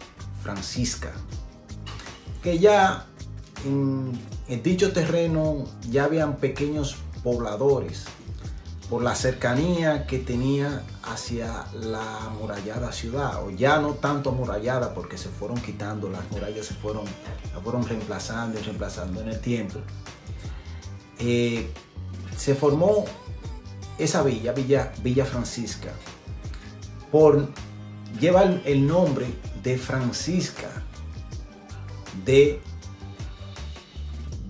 Francisca, que ya en, dicho terreno ya habían pequeños pobladores por la cercanía que tenía hacia la amurallada ciudad, o ya no tanto amurallada porque se fueron quitando, las murallas se fueron, la fueron reemplazando y reemplazando en el tiempo. Eh, se formó esa villa, Villa, villa Francisca, por, lleva el nombre de Francisca de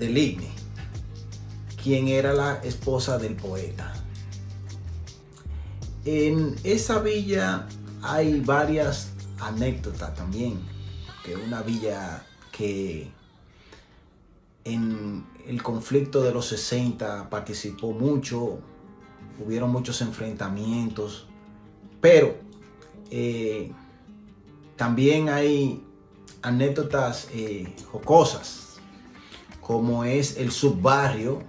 de quien era la esposa del poeta. En esa villa hay varias anécdotas también, que una villa que en el conflicto de los 60 participó mucho, hubieron muchos enfrentamientos, pero eh, también hay anécdotas eh, jocosas como es el subbarrio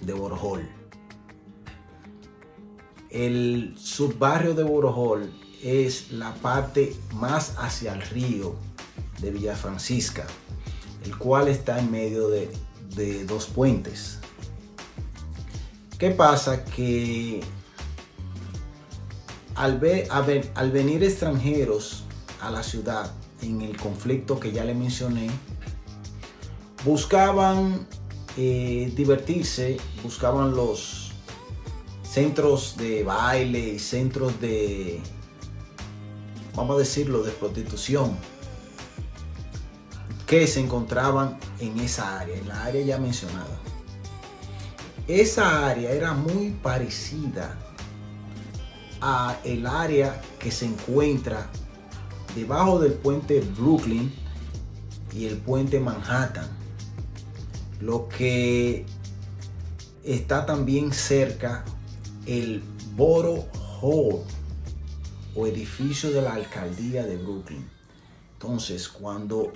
de Borjol. El subbarrio de Borjol es la parte más hacia el río de Villa Francisca, el cual está en medio de, dos puentes. ¿Qué pasa? Que al, al venir extranjeros a la ciudad en el conflicto que ya le mencioné, buscaban eh, divertirse, buscaban los centros de baile y centros de, vamos a decirlo, de prostitución que se encontraban en esa área, en la área ya mencionada. Esa área era muy parecida a el área que se encuentra debajo del puente Brooklyn y el puente Manhattan lo que está también cerca el Borough Hall o edificio de la alcaldía de Brooklyn. Entonces, cuando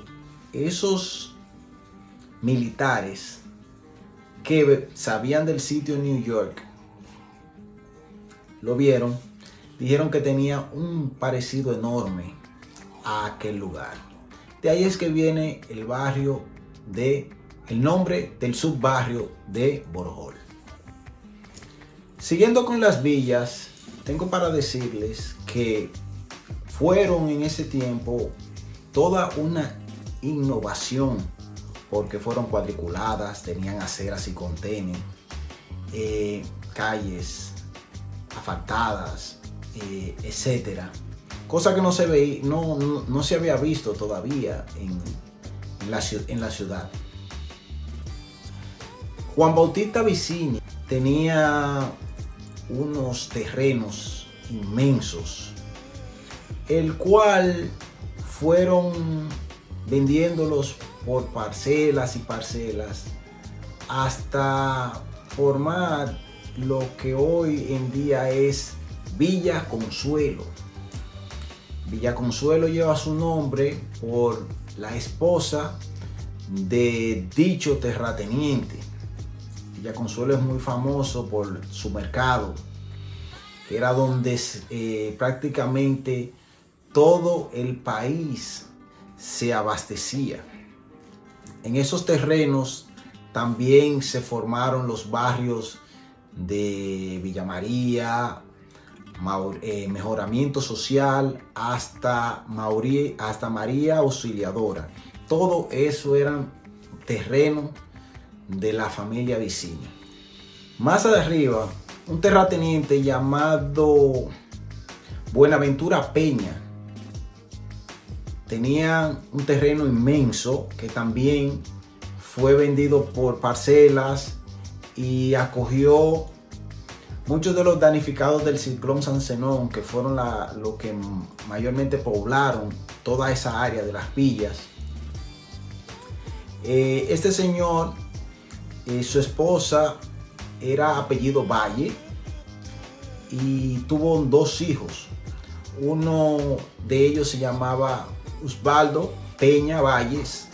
esos militares que sabían del sitio en New York lo vieron, dijeron que tenía un parecido enorme a aquel lugar. De ahí es que viene el barrio de el nombre del subbarrio de Borjol. Siguiendo con las villas, tengo para decirles que fueron en ese tiempo toda una innovación porque fueron cuadriculadas, tenían aceras y contenes, eh, calles asfaltadas, eh, etcétera. Cosa que no se, veía, no, se había visto todavía en, en la ciudad. Juan Bautista Vicini tenía unos terrenos inmensos, el cual fueron vendiéndolos por parcelas y parcelas hasta formar lo que hoy en día es Villa Consuelo. Villa Consuelo lleva su nombre por la esposa de dicho terrateniente. Villa Consuelo es muy famoso por su mercado, que era donde eh, prácticamente todo el país se abastecía. En esos terrenos también se formaron los barrios de Villa María, eh, mejoramiento social, hasta, hasta María Auxiliadora. Todo eso eran terrenos de la familia Vicini. Más arriba, un terrateniente llamado Buenaventura Peña tenía un terreno inmenso que también fue vendido por parcelas y acogió muchos de los danificados del ciclón San Zenón, que fueron los que mayormente poblaron toda esa área de las villas. Eh, este señor, y su esposa, era apellido Valle y tuvo dos hijos. Uno de ellos se llamaba Osvaldo Peña Valles,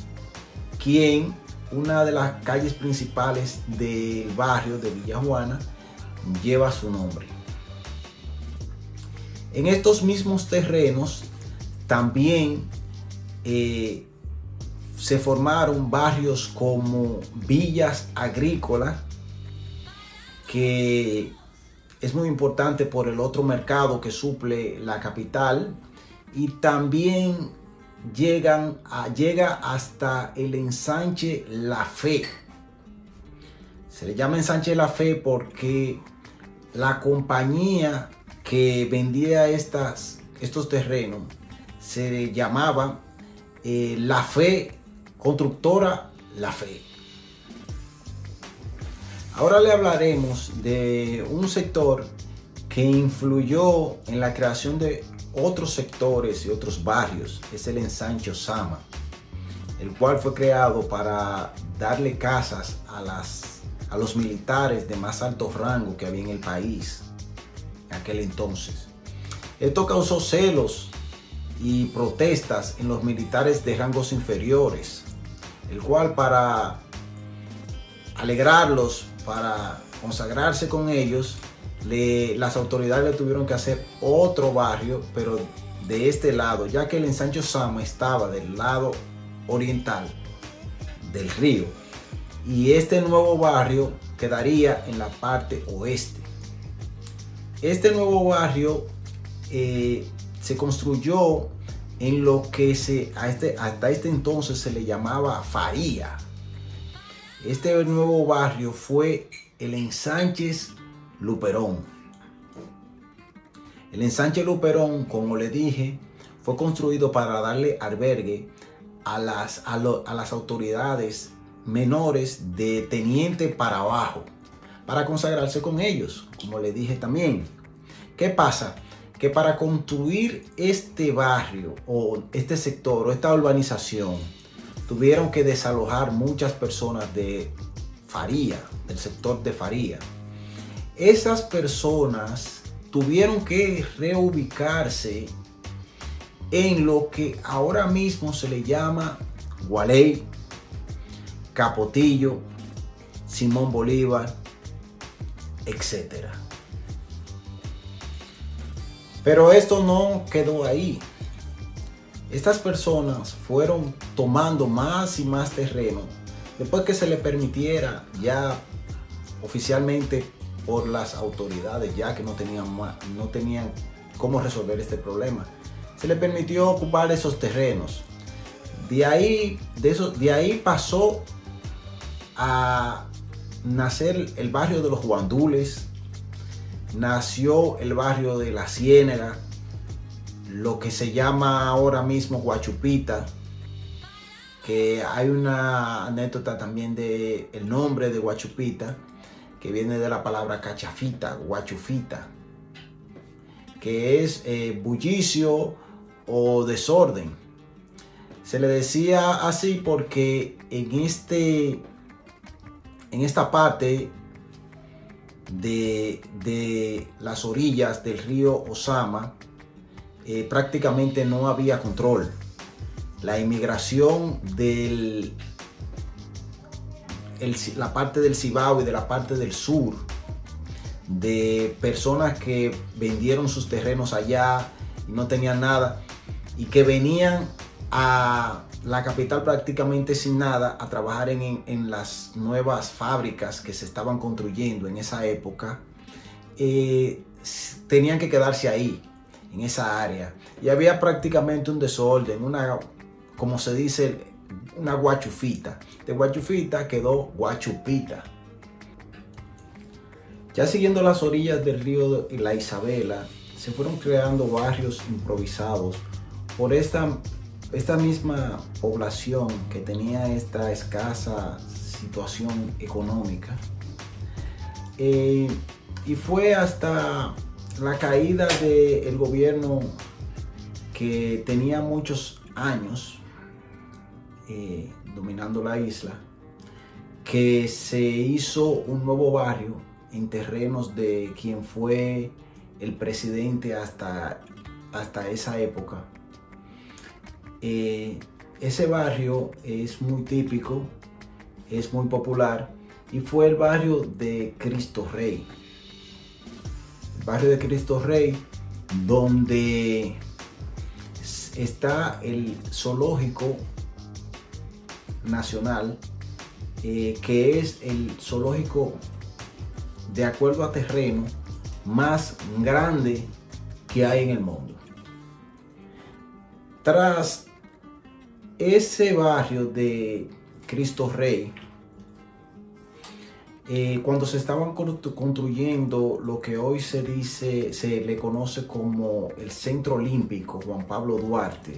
quien una de las calles principales del barrio de Villa Juana lleva su nombre. En estos mismos terrenos también eh, se formaron barrios como villas agrícolas, que es muy importante por el otro mercado que suple la capital, y también llegan llega hasta el ensanche La Fe. Se le llama ensanche La Fe porque la compañía que vendía estas, estos terrenos se llamaba eh, La Fe, constructora La Fe. Ahora le hablaremos de un sector que influyó en la creación de otros sectores y otros barrios es el ensancho Sama, el cual fue creado para darle casas a, las, a los militares de más alto rango que había en el país en aquel entonces. Esto causó celos y protestas en los militares de rangos inferiores, el cual para alegrarlos, para consagrarse con ellos, las autoridades le tuvieron que hacer otro barrio, pero de este lado, ya que el ensancho Sama estaba del lado oriental del río y este nuevo barrio quedaría en la parte oeste. Este nuevo barrio eh, se construyó en lo que se, este, hasta este entonces se le llamaba Faría. Este nuevo barrio fue el ensanches Luperón. El ensanche Luperón, como le dije, fue construido para darle albergue a las, a, las autoridades menores de teniente para abajo, para consagrarse con ellos, como le dije también. ¿Qué pasa? Que para construir este barrio o este sector o esta urbanización, tuvieron que desalojar muchas personas de Faría, del sector de Faría esas personas tuvieron que reubicarse en lo que ahora mismo se le llama Gualey, Capotillo, Simón Bolívar, etc. Pero esto no quedó ahí. Estas personas fueron tomando más y más terreno después que se le permitiera ya oficialmente por las autoridades ya que no tenían, no tenían cómo resolver este problema. Se le permitió ocupar esos terrenos. De ahí, de, eso, de ahí pasó a nacer el barrio de los Guandules, nació el barrio de la Ciénaga, lo que se llama ahora mismo Guachupita, que hay una anécdota también de el nombre de Guachupita, que viene de la palabra cachafita, guachufita, que es eh, bullicio o desorden. Se le decía así porque en, este, en esta parte de, de las orillas del río Osama, eh, prácticamente no había control. La inmigración de la parte del Cibao y de la parte del sur, de personas que vendieron sus terrenos allá y no tenían nada, y que venían a la capital prácticamente sin nada a trabajar en, las nuevas fábricas que se estaban construyendo en esa época, eh, tenían que quedarse ahí, en esa área. Y había prácticamente un desorden, una, como se dice, una guachufita. De guachufita quedó guachupita. Ya siguiendo las orillas del río La Isabela, se fueron creando barrios improvisados por esta esta misma población que tenía esta escasa situación económica eh, y fue hasta la caída del gobierno que tenía muchos años eh, dominando la isla que se hizo un nuevo barrio en terrenos de quien fue el presidente hasta, hasta esa época eh, ese barrio es muy típico, es muy popular y fue el barrio de Cristo Rey. El barrio de Cristo Rey donde está el zoológico nacional, eh, que es el zoológico de acuerdo a terreno más grande que hay en el mundo. Tras ese barrio de Cristo Rey, eh, cuando se estaban construyendo lo que hoy se dice, se le conoce como el Centro Olímpico Juan Pablo Duarte,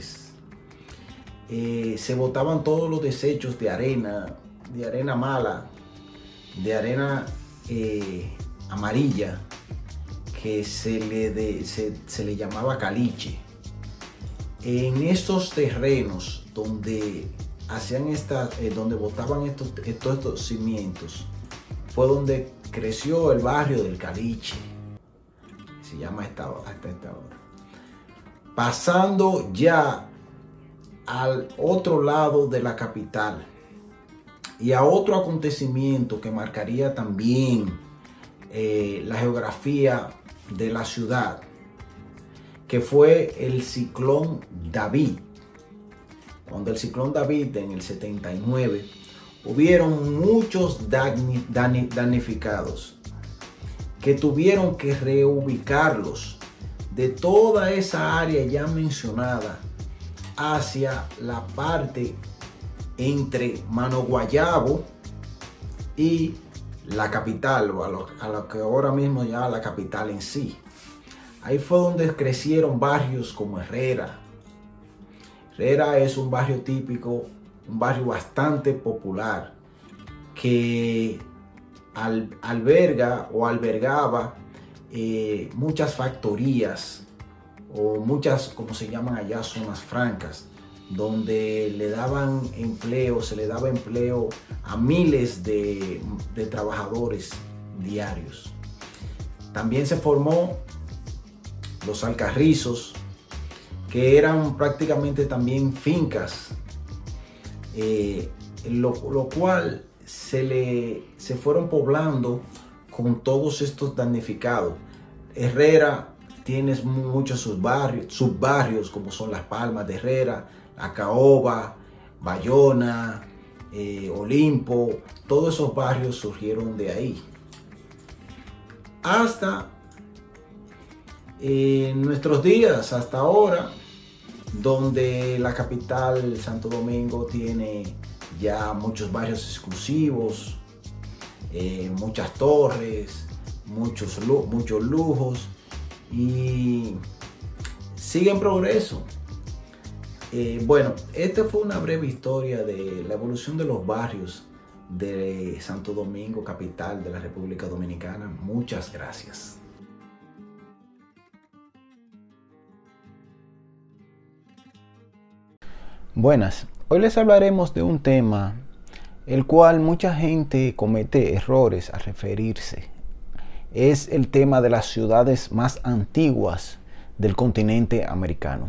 eh, se botaban todos los desechos de arena, de arena mala, de arena eh, amarilla, que se le, se le llamaba caliche. En estos terrenos donde hacían esta, eh, donde botaban estos, estos, cimientos, fue donde creció el barrio del Caliche. Se llama hasta esta hora. Pasando ya al otro lado de la capital y a otro acontecimiento que marcaría también eh, la geografía de la ciudad, que fue el ciclón David cuando el ciclón David en el 79, hubieron muchos damnificados que tuvieron que reubicarlos de toda esa área ya mencionada hacia la parte entre Mano Guayabo y la capital, o a lo, a lo, que ahora mismo ya la capital en sí. Ahí fue donde crecieron barrios como Herrera, Herrera es un barrio típico, un barrio bastante popular que alberga o albergaba eh, muchas factorías o muchas, como se llaman allá, zonas francas, donde le daban empleo, se le daba empleo a miles de, de trabajadores diarios. También se formó los alcarrizos, que eran prácticamente también fincas, eh, lo, cual se, le, se fueron poblando con todos estos damnificados. Herrera tiene muchos subbarrios, subbarrios como son Las Palmas de Herrera, La Caoba, Bayona, eh, Olimpo, todos esos barrios surgieron de ahí. Hasta en nuestros días, hasta ahora, donde la capital, Santo Domingo, tiene ya muchos barrios exclusivos, eh, muchas torres, muchos, muchos lujos y sigue en progreso. Eh, bueno, esta fue una breve historia de la evolución de los barrios de Santo Domingo, capital de la República Dominicana. Muchas gracias. Buenas, hoy les hablaremos de un tema el cual mucha gente comete errores al referirse es el tema de las ciudades más antiguas del continente americano.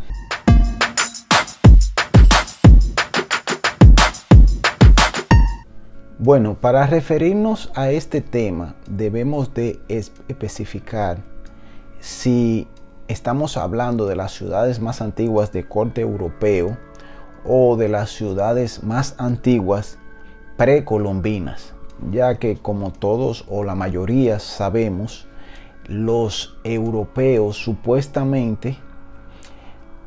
Bueno, para referirnos a este tema debemos de especificar si estamos hablando de las ciudades más antiguas de corte europeo o de las ciudades más antiguas precolombinas, ya que como todos o la mayoría sabemos, los europeos supuestamente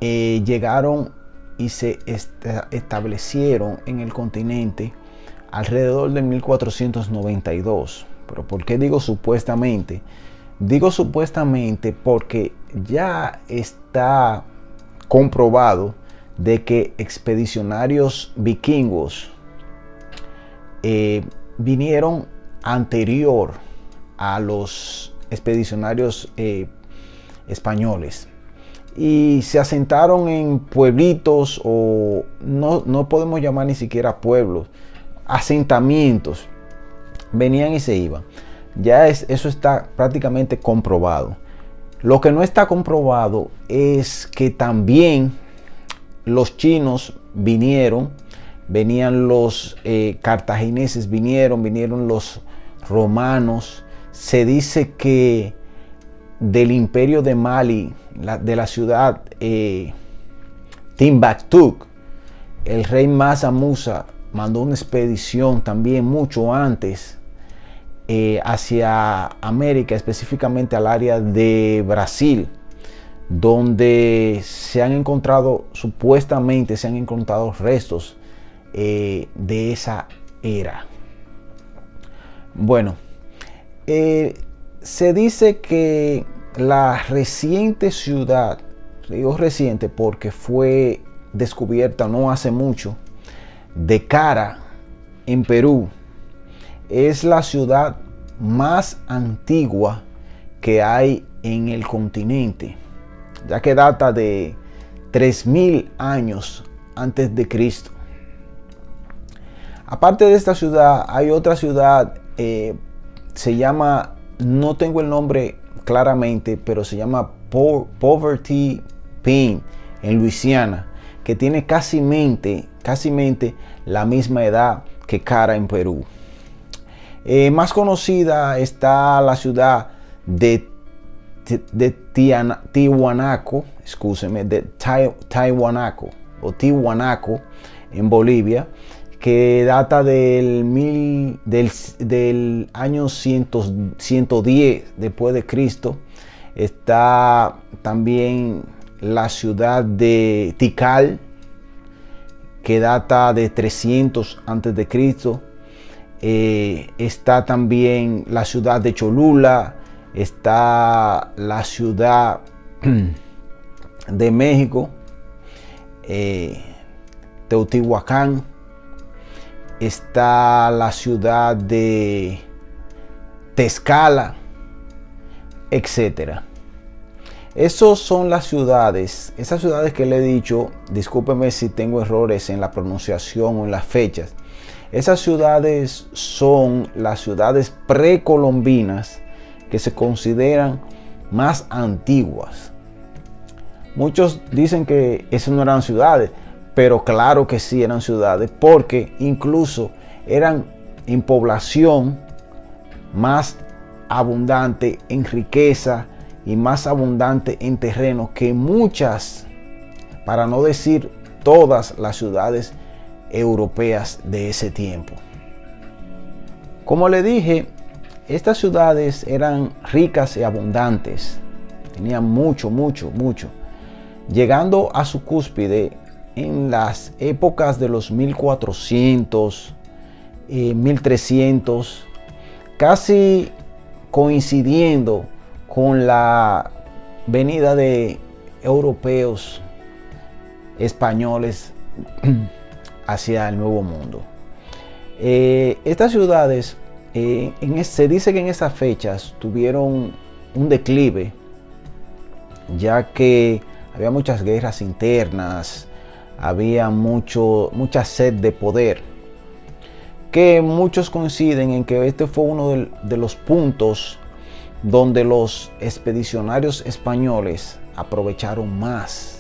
eh, llegaron y se establecieron en el continente alrededor de 1492. Pero ¿por qué digo supuestamente? Digo supuestamente porque ya está comprobado de que expedicionarios vikingos eh, vinieron anterior a los expedicionarios eh, españoles y se asentaron en pueblitos o no, no podemos llamar ni siquiera pueblos, asentamientos. Venían y se iban. Ya es, eso está prácticamente comprobado. Lo que no está comprobado es que también los chinos vinieron, venían los eh, cartagineses, vinieron, vinieron los romanos. Se dice que del imperio de Mali, de la ciudad eh, Timbuktu, el rey Masa Musa mandó una expedición también mucho antes eh, hacia América, específicamente al área de Brasil, donde se han encontrado, supuestamente se han encontrado restos eh, de esa era. Bueno, eh, se dice que la reciente ciudad, digo reciente porque fue descubierta no hace mucho, de Cara, en Perú, es la ciudad más antigua que hay en el continente, ya que data de 3000 años antes de Cristo. Aparte de esta ciudad, hay otra ciudad, eh, se llama, no tengo el nombre claramente, pero se llama Poverty Pin en Luisiana, que tiene casi mente, casi mente la misma edad que Cara en Perú. Eh, más conocida está la ciudad de, de Tiwanaco, escúcheme, de Tiwanaco o Tiwanaco en Bolivia, que data del, año 110 después de Cristo. Está también la ciudad de Tikal, que data de 300 antes de Cristo. Eh, está también la ciudad de Cholula, está la ciudad de México, eh, Teotihuacán, está la ciudad de Tezcala, etcétera. Esas son las ciudades, esas ciudades que le he dicho, discúlpeme si tengo errores en la pronunciación o en las fechas. Esas ciudades son las ciudades precolombinas que se consideran más antiguas. Muchos dicen que esas no eran ciudades, pero claro que sí eran ciudades, porque incluso eran en población más abundante en riqueza, y más abundante en terreno que muchas, para no decir todas las ciudades europeas de ese tiempo. Como le dije, estas ciudades eran ricas y abundantes, tenían mucho, mucho, mucho, llegando a su cúspide en las épocas de los 1400, 1300, eh, casi coincidiendo con la venida de europeos, españoles hacia el Nuevo Mundo. Eh, estas ciudades, eh, se dice que en esas fechas tuvieron un declive, ya que había muchas guerras internas, había mucho, mucha sed de poder, que muchos coinciden en que este fue uno de los puntos donde los expedicionarios españoles aprovecharon más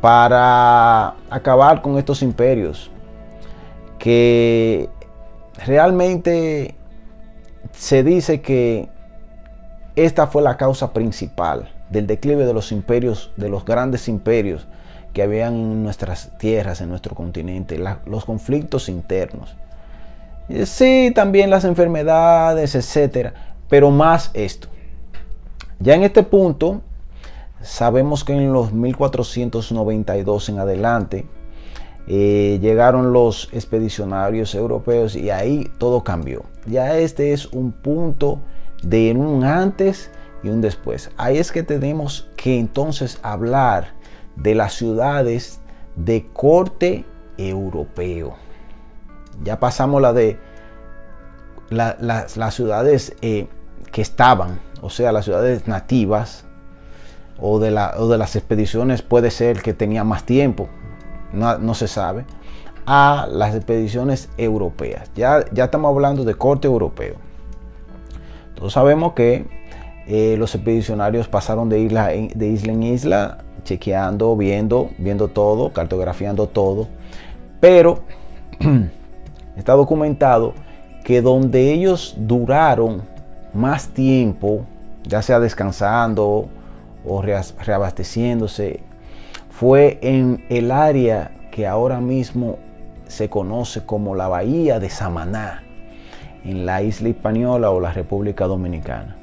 para acabar con estos imperios que realmente se dice que esta fue la causa principal del declive de los imperios, de los grandes imperios que habían en nuestras tierras, en nuestro continente, los conflictos internos. Sí, también las enfermedades, etcétera, pero más esto. Ya en este punto, sabemos que en los 1492 en adelante eh, llegaron los expedicionarios europeos y ahí todo cambió. Ya este es un punto de un antes y un después. Ahí es que tenemos que entonces hablar de las ciudades de corte europeo. Ya pasamos la de las ciudades eh, que estaban, o sea, las ciudades nativas o de, de las expediciones puede ser que tenía más tiempo, no, se sabe, a las expediciones europeas. Ya, ya estamos hablando de corte europeo. Todos sabemos que eh, los expedicionarios pasaron de isla, de isla en isla, chequeando, viendo, viendo todo, cartografiando todo. Pero está documentado que donde ellos duraron más tiempo, ya sea descansando o reabasteciéndose, fue en el área que ahora mismo se conoce como la Bahía de Samaná, en la isla española o la República Dominicana.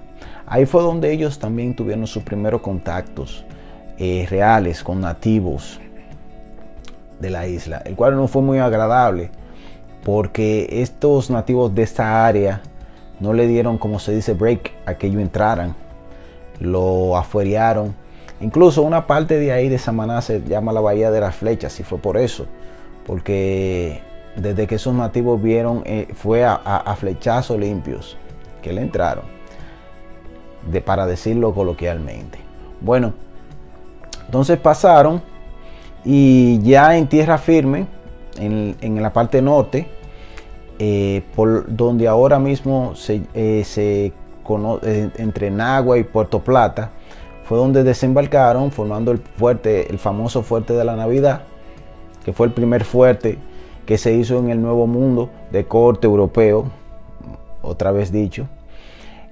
Ahí fue donde ellos también tuvieron sus primeros contactos eh, reales con nativos de la isla, el cual no fue muy agradable porque estos nativos de esta área no le dieron, como se dice, break a que ellos entraran, lo afuerearon. Incluso una parte de ahí de Samaná se llama la Bahía de las Flechas y fue por eso, porque desde que esos nativos vieron eh, fue a, flechazos limpios que le entraron, de, para decirlo coloquialmente. Bueno, entonces pasaron y ya en tierra firme, en, en la parte norte, eh, por donde ahora mismo se, eh, conoce, eh, entre Nagua y Puerto Plata, fue donde desembarcaron formando el fuerte, el famoso fuerte de la Navidad, que fue el primer fuerte que se hizo en el Nuevo Mundo de corte europeo, otra vez dicho,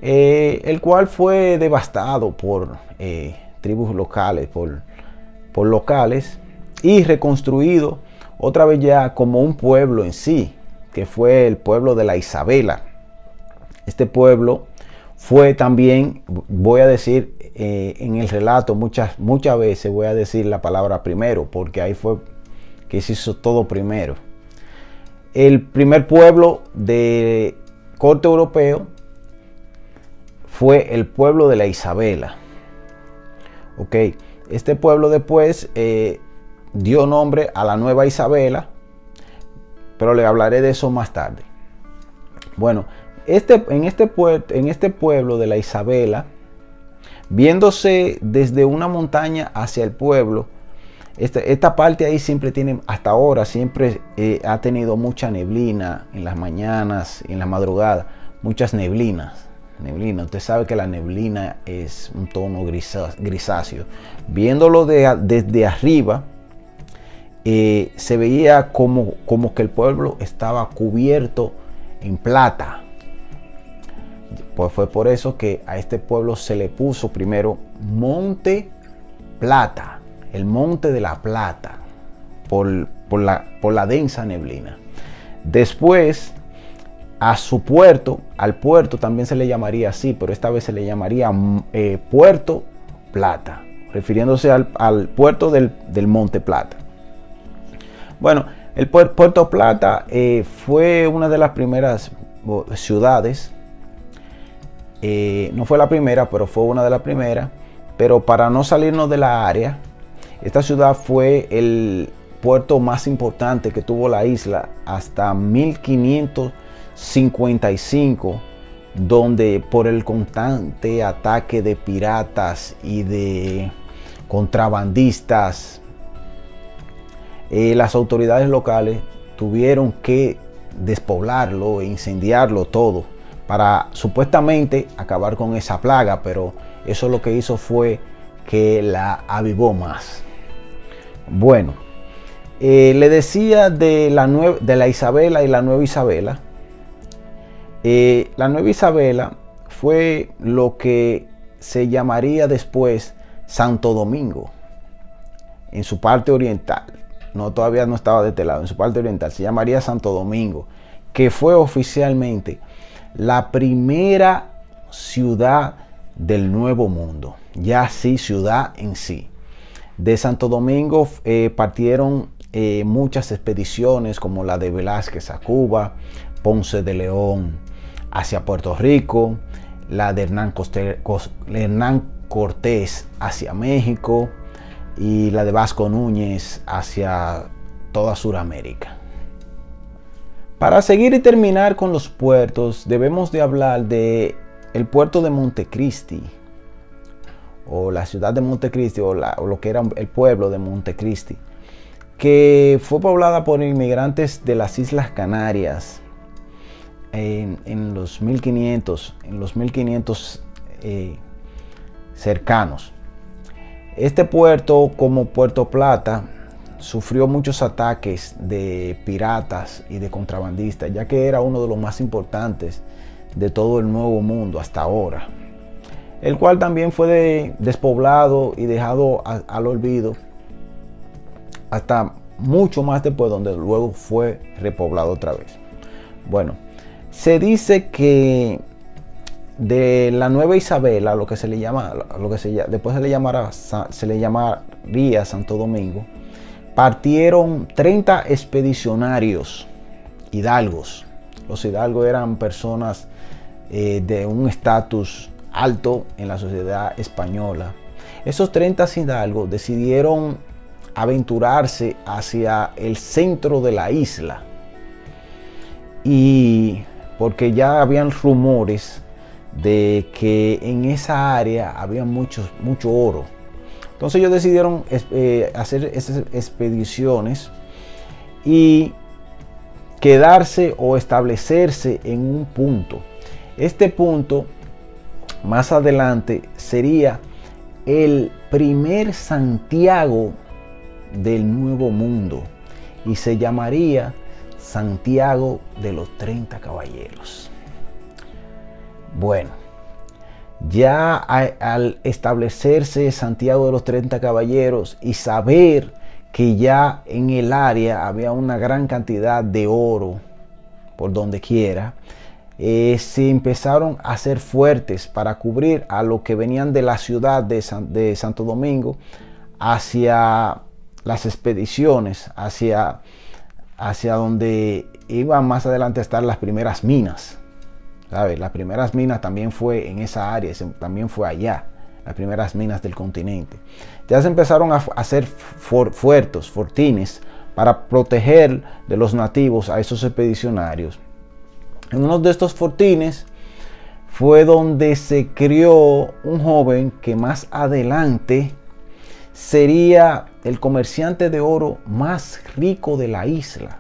el cual fue devastado por tribus locales, por, por locales, y reconstruido otra vez ya como un pueblo en sí, que fue el pueblo de la Isabela. Este pueblo fue también, voy a decir eh, en el relato muchas, muchas veces voy a decir la palabra primero, porque ahí fue que se hizo todo primero. El primer pueblo de corte europeo fue el pueblo de la Isabela. Ok, este pueblo después eh, dio nombre a la nueva Isabela, pero le hablaré de eso más tarde. Bueno, este, en, este en este pueblo de la Isabela, viéndose desde una montaña hacia el pueblo, esta, parte ahí siempre tiene, hasta ahora, siempre eh, ha tenido mucha neblina en las mañanas, en la madrugada, muchas neblinas. Neblina, usted sabe que la neblina es un tono grisáceo. Viéndolo desde arriba, eh, se veía como, como que el pueblo estaba cubierto en plata. Pues fue por eso que a este pueblo se le puso primero Monte Plata, el Monte de la Plata, por, por, la, por la densa neblina. Después, a su puerto, al puerto también se le llamaría así, pero esta vez se le llamaría eh, Puerto Plata, refiriéndose al, puerto del, del Monte Plata. Bueno, el Puerto Plata eh, fue una de las primeras ciudades. Eh, no fue la primera, pero fue una de las primeras. Pero para no salirnos de la área, esta ciudad fue el puerto más importante que tuvo la isla hasta 1555, donde por el constante ataque de piratas y de contrabandistas eh, las autoridades locales tuvieron que despoblarlo e incendiarlo todo para supuestamente acabar con esa plaga, pero eso lo que hizo fue que la avivó más. Bueno, eh, le decía de la, de la Isabela y la nueva Isabela. Eh, la nueva Isabela fue lo que se llamaría después Santo Domingo, en su parte oriental. No, todavía no estaba de este lado, en su parte oriental. Se llamaría Santo Domingo, que fue oficialmente la primera ciudad del Nuevo Mundo. Ya sí, ciudad en sí. De Santo Domingo eh, partieron eh, muchas expediciones como la de Velázquez a Cuba, Ponce de León hacia Puerto Rico, la de Hernán, Hernán Cortés hacia México y la de Vasco Núñez hacia toda Sudamérica. Para seguir y terminar con los puertos, debemos de hablar de el puerto de Montecristi, o la ciudad de Montecristi, o, o lo que era el pueblo de Montecristi, que fue poblada por inmigrantes de las Islas Canarias en, los 1500, en los 1500 eh, cercanos. Este puerto, como Puerto Plata, sufrió muchos ataques de piratas y de contrabandistas, ya que era uno de los más importantes de todo el Nuevo Mundo hasta ahora, el cual también fue despoblado y dejado al olvido hasta mucho más después, donde luego fue repoblado otra vez. Bueno, se dice que de la Nueva Isabela, lo que se le llama, lo que se, después se le llamará, se le llamaría Santo Domingo, partieron 30 expedicionarios hidalgos. Los hidalgos eran personas eh, de un estatus alto en la sociedad española. Esos 30 hidalgos decidieron aventurarse hacia el centro de la isla y porque ya habían rumores de que en esa área había mucho, mucho oro. Entonces ellos decidieron eh, hacer esas expediciones y quedarse o establecerse en un punto. Este punto más adelante sería el primer Santiago del Nuevo Mundo y se llamaría Santiago de los 30 Caballeros. Bueno, ya al establecerse Santiago de los 30 Caballeros y saber que ya en el área había una gran cantidad de oro por donde quiera, eh, se empezaron a hacer fuertes para cubrir a lo que venían de la ciudad de, de Santo Domingo hacia las expediciones, hacia hacia donde iban más adelante a estar las primeras minas. Las primeras minas también fue en esa área, también fue allá, las primeras minas del continente. Ya se empezaron a hacer fuertes, fortines, para proteger de los nativos a esos expedicionarios. En uno de estos fortines fue donde se crió un joven que más adelante sería el comerciante de oro más rico de la isla.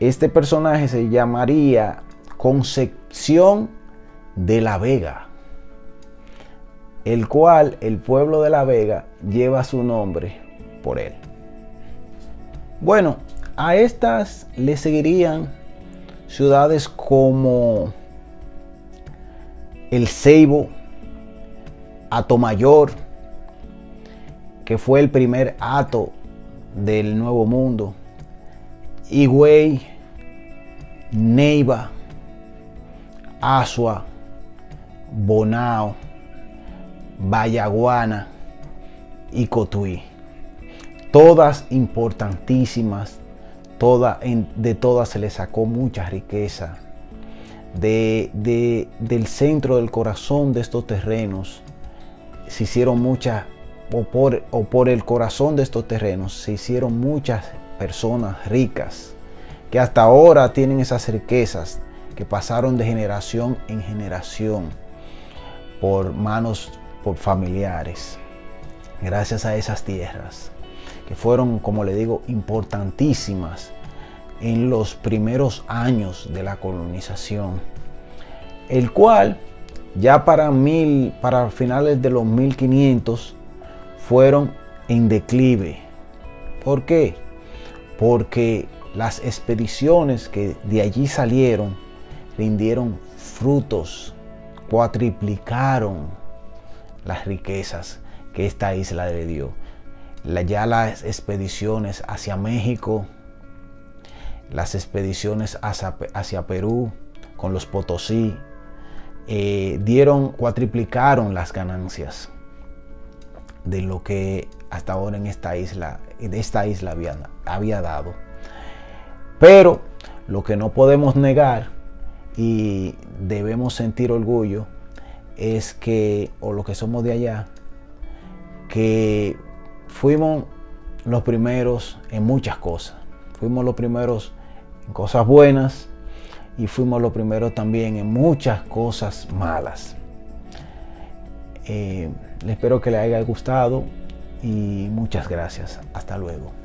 Este personaje se llamaría Concepción de la Vega, el cual el pueblo de la Vega lleva su nombre por él. Bueno, a estas le seguirían ciudades como El Ceibo, Atomayor, que fue el primer ato del Nuevo Mundo. Higüey, Neiva, Asua, Bonao, Vallaguana y Cotuí. Todas importantísimas, de todas se le sacó mucha riqueza. De, del centro del corazón de estos terrenos se hicieron muchas o por, el corazón de estos terrenos se hicieron muchas personas ricas que hasta ahora tienen esas riquezas que pasaron de generación en generación por manos por familiares gracias a esas tierras que fueron como le digo importantísimas en los primeros años de la colonización el cual ya para, mil, para finales de los 1500 fueron en declive. ¿Por qué? Porque las expediciones que de allí salieron rindieron frutos, cuatriplicaron las riquezas que esta isla le dio. Ya las expediciones hacia México, las expediciones hacia, Perú con los Potosí, eh, dieron, cuatriplicaron las ganancias de lo que hasta ahora en esta isla, de esta isla había, había dado. Pero lo que no podemos negar y debemos sentir orgullo es que, o lo que somos de allá, que fuimos los primeros en muchas cosas. Fuimos los primeros en cosas buenas y fuimos los primeros también en muchas cosas malas. Eh, espero que le haya gustado y muchas gracias. Hasta luego.